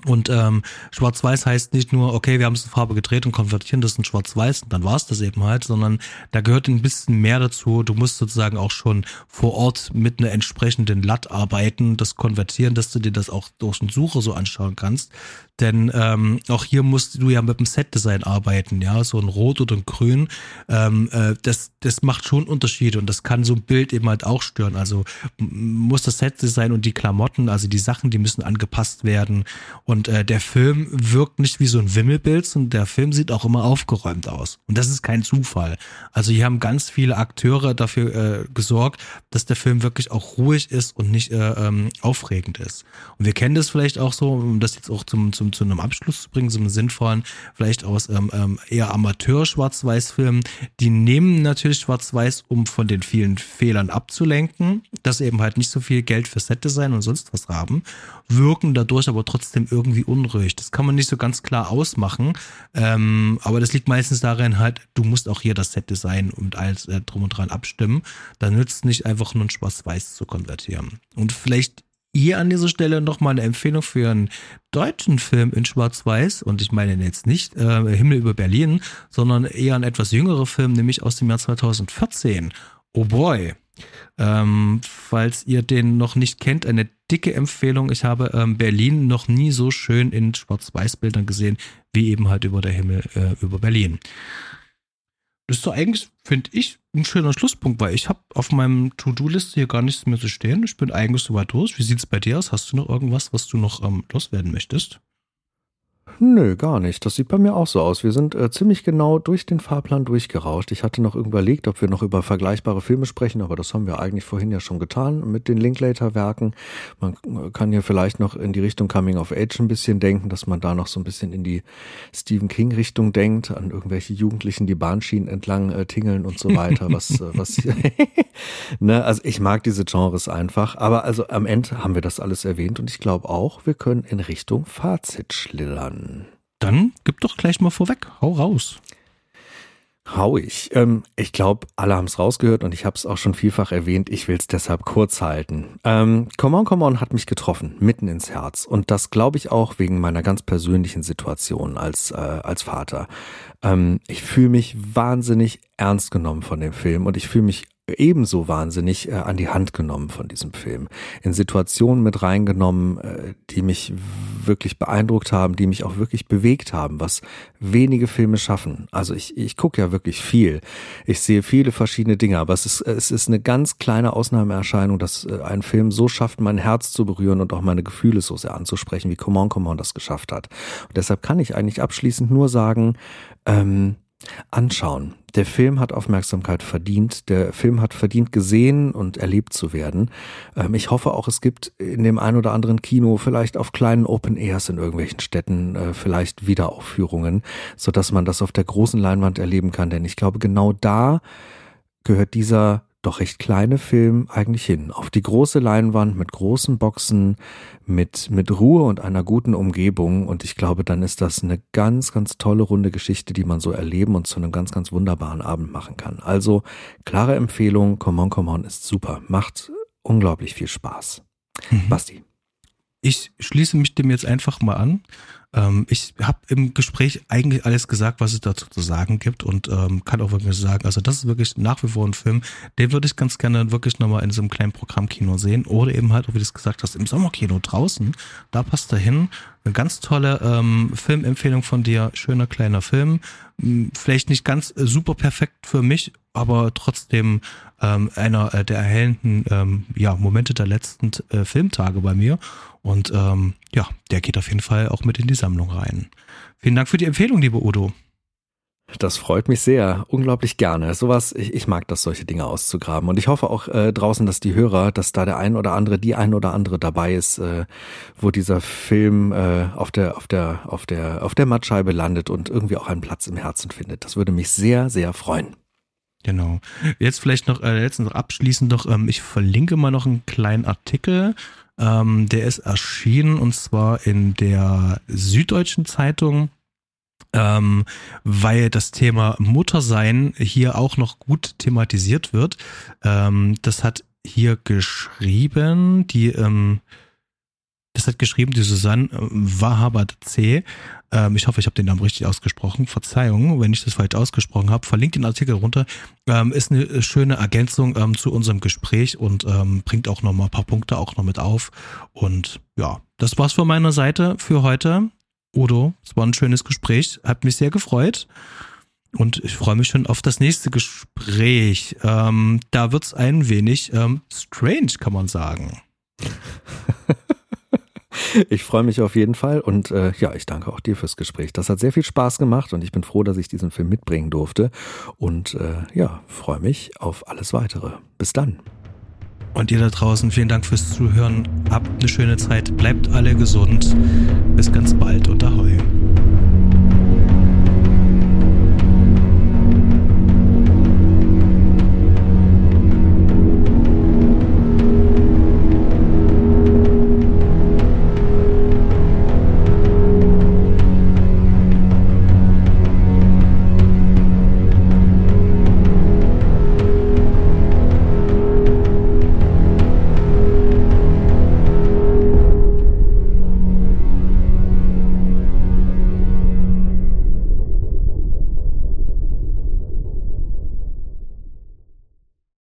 Und ähm, Schwarz-Weiß heißt nicht nur, okay, wir haben es in Farbe gedreht und konvertieren das in Schwarz-Weiß und dann war es das eben halt, sondern da gehört ein bisschen mehr dazu. Du musst sozusagen auch schon vor Ort mit einer entsprechenden LUT arbeiten, das konvertieren, dass du dir das auch durch den Sucher so anschauen kannst. Denn ähm, auch hier musst du ja mit dem Set-Design arbeiten, ja, so ein Rot oder ein Grün. Ähm, äh, das, das macht schon Unterschiede und das kann so ein Bild eben halt auch stören. Also muss das Set-Design und die Klamotten, also die Sachen, die müssen angepasst werden. Und äh, der Film wirkt nicht wie so ein Wimmelbild, sondern der Film sieht auch immer aufgeräumt aus. Und das ist kein Zufall. Also hier haben ganz viele Akteure dafür äh, gesorgt, dass der Film wirklich auch ruhig ist und nicht äh, ähm, aufregend ist. Und wir kennen das vielleicht auch so, um das jetzt auch zum, zum zu einem Abschluss zu bringen, so einem sinnvollen, vielleicht aus ähm, ähm, eher Amateur-Schwarz-Weiß-Filmen, die nehmen natürlich Schwarz-Weiß, um von den vielen Fehlern abzulenken, dass eben halt nicht so viel Geld für Set-Design und sonst was haben, wirken dadurch aber trotzdem irgendwie unruhig. Das kann man nicht so ganz klar ausmachen, ähm, aber das liegt meistens darin halt, du musst auch hier das Set-Design und alles äh, drum und dran abstimmen. Da nützt nicht einfach nur ein Schwarz-Weiß zu konvertieren. Und vielleicht hier an dieser Stelle nochmal eine Empfehlung für einen deutschen Film in Schwarz-Weiß. Und ich meine jetzt nicht äh, Himmel über Berlin, sondern eher ein etwas jüngerer Film, nämlich aus dem Jahr 2014. Oh boy. Ähm, falls ihr den noch nicht kennt, eine dicke Empfehlung. Ich habe ähm, Berlin noch nie so schön in Schwarz-Weiß-Bildern gesehen, wie eben halt über der Himmel äh, über Berlin. Das ist doch eigentlich, finde ich, ein schöner Schlusspunkt, weil ich habe auf meinem To-Do-Liste hier gar nichts mehr zu stehen. Ich bin eigentlich soweit durch. Wie sieht es bei dir aus? Hast du noch irgendwas, was du noch ähm, loswerden möchtest? Nö, gar nicht. Das sieht bei mir auch so aus. Wir sind äh, ziemlich genau durch den Fahrplan durchgerauscht. Ich hatte noch überlegt, ob wir noch über vergleichbare Filme sprechen, aber das haben wir eigentlich vorhin ja schon getan mit den Linklater-Werken. Man äh, kann ja vielleicht noch in die Richtung Coming of Age ein bisschen denken, dass man da noch so ein bisschen in die Stephen King-Richtung denkt, an irgendwelche Jugendlichen, die Bahnschienen entlang äh, tingeln und so weiter. Was, äh, was, ne, also ich mag diese Genres einfach, aber also am Ende haben wir das alles erwähnt und ich glaube auch, wir können in Richtung Fazit schlittern. Dann gib doch gleich mal vorweg. Hau raus. Hau ich. Ähm, ich glaube, alle haben es rausgehört und ich habe es auch schon vielfach erwähnt. Ich will es deshalb kurz halten. Ähm, Come On, Come On hat mich getroffen, mitten ins Herz. Und das glaube ich auch wegen meiner ganz persönlichen Situation als, äh, als Vater. Ähm, ich fühle mich wahnsinnig ernst genommen von dem Film und ich fühle mich ebenso wahnsinnig äh, an die Hand genommen von diesem Film. In Situationen mit reingenommen, äh, die mich wirklich beeindruckt haben, die mich auch wirklich bewegt haben, was wenige Filme schaffen. Also ich, ich gucke ja wirklich viel. Ich sehe viele verschiedene Dinge, aber es ist, es ist eine ganz kleine Ausnahmeerscheinung, dass äh, ein Film so schafft, mein Herz zu berühren und auch meine Gefühle so sehr anzusprechen, wie Come On, Come On das geschafft hat. Und deshalb kann ich eigentlich abschließend nur sagen, ähm, anschauen. Der Film hat Aufmerksamkeit verdient. Der Film hat verdient, gesehen und erlebt zu werden. Ähm, ich hoffe auch, es gibt in dem ein oder anderen Kino vielleicht auf kleinen Open Airs in irgendwelchen Städten äh, vielleicht Wiederaufführungen, so dass man das auf der großen Leinwand erleben kann. Denn ich glaube, genau da gehört dieser doch recht kleine Film eigentlich hin. Auf die große Leinwand mit großen Boxen, mit, mit Ruhe und einer guten Umgebung. Und ich glaube, dann ist das eine ganz, ganz tolle runde Geschichte, die man so erleben und zu einem ganz, ganz wunderbaren Abend machen kann. Also, klare Empfehlung, Come on, come on ist super. Macht unglaublich viel Spaß. Mhm. Basti. Ich schließe mich dem jetzt einfach mal an. Ähm, ich habe im Gespräch eigentlich alles gesagt, was es dazu zu sagen gibt und ähm, kann auch wirklich sagen, also das ist wirklich nach wie vor ein Film, den würde ich ganz gerne wirklich nochmal in so einem kleinen Programmkino sehen oder eben halt, wie du es gesagt hast, im Sommerkino draußen. Da passt er hin. Eine ganz tolle ähm, Filmempfehlung von dir, schöner kleiner Film. Hm, vielleicht nicht ganz äh, super perfekt für mich, aber trotzdem ähm, einer äh, der erhellenden ähm, ja, Momente der letzten äh, Filmtage bei mir. Und ähm, ja, der geht auf jeden Fall auch mit in die Sammlung rein. Vielen Dank für die Empfehlung, liebe Udo. Das freut mich sehr, unglaublich gerne. Sowas, ich, ich mag das, solche Dinge auszugraben. Und ich hoffe auch äh, draußen, dass die Hörer, dass da der ein oder andere, die ein oder andere dabei ist, äh, wo dieser Film äh, auf der, auf der, auf der, auf der Mattscheibe landet und irgendwie auch einen Platz im Herzen findet. Das würde mich sehr, sehr freuen. Genau. Jetzt vielleicht noch äh, letztens abschließend noch, ähm, ich verlinke mal noch einen kleinen Artikel ähm, der ist erschienen und zwar in der Süddeutschen Zeitung, ähm, weil das Thema Muttersein hier auch noch gut thematisiert wird. Ähm, das hat hier geschrieben, die ähm, das hat geschrieben die Susanne äh, Wahabat C. Ähm, ich hoffe, ich habe den Namen richtig ausgesprochen. Verzeihung, wenn ich das falsch ausgesprochen habe. Verlinkt den Artikel runter. Ähm, ist eine schöne Ergänzung ähm, zu unserem Gespräch und ähm, bringt auch nochmal ein paar Punkte auch noch mit auf. Und ja, das war's von meiner Seite für heute. Udo, es war ein schönes Gespräch. Hat mich sehr gefreut. Und ich freue mich schon auf das nächste Gespräch. Ähm, da wird's ein wenig ähm, strange, kann man sagen. Ich freue mich auf jeden Fall und äh, ja, ich danke auch dir fürs Gespräch. Das hat sehr viel Spaß gemacht und ich bin froh, dass ich diesen Film mitbringen durfte und äh, ja, freue mich auf alles weitere. Bis dann. Und ihr da draußen, vielen Dank fürs Zuhören. Habt eine schöne Zeit. Bleibt alle gesund. Bis ganz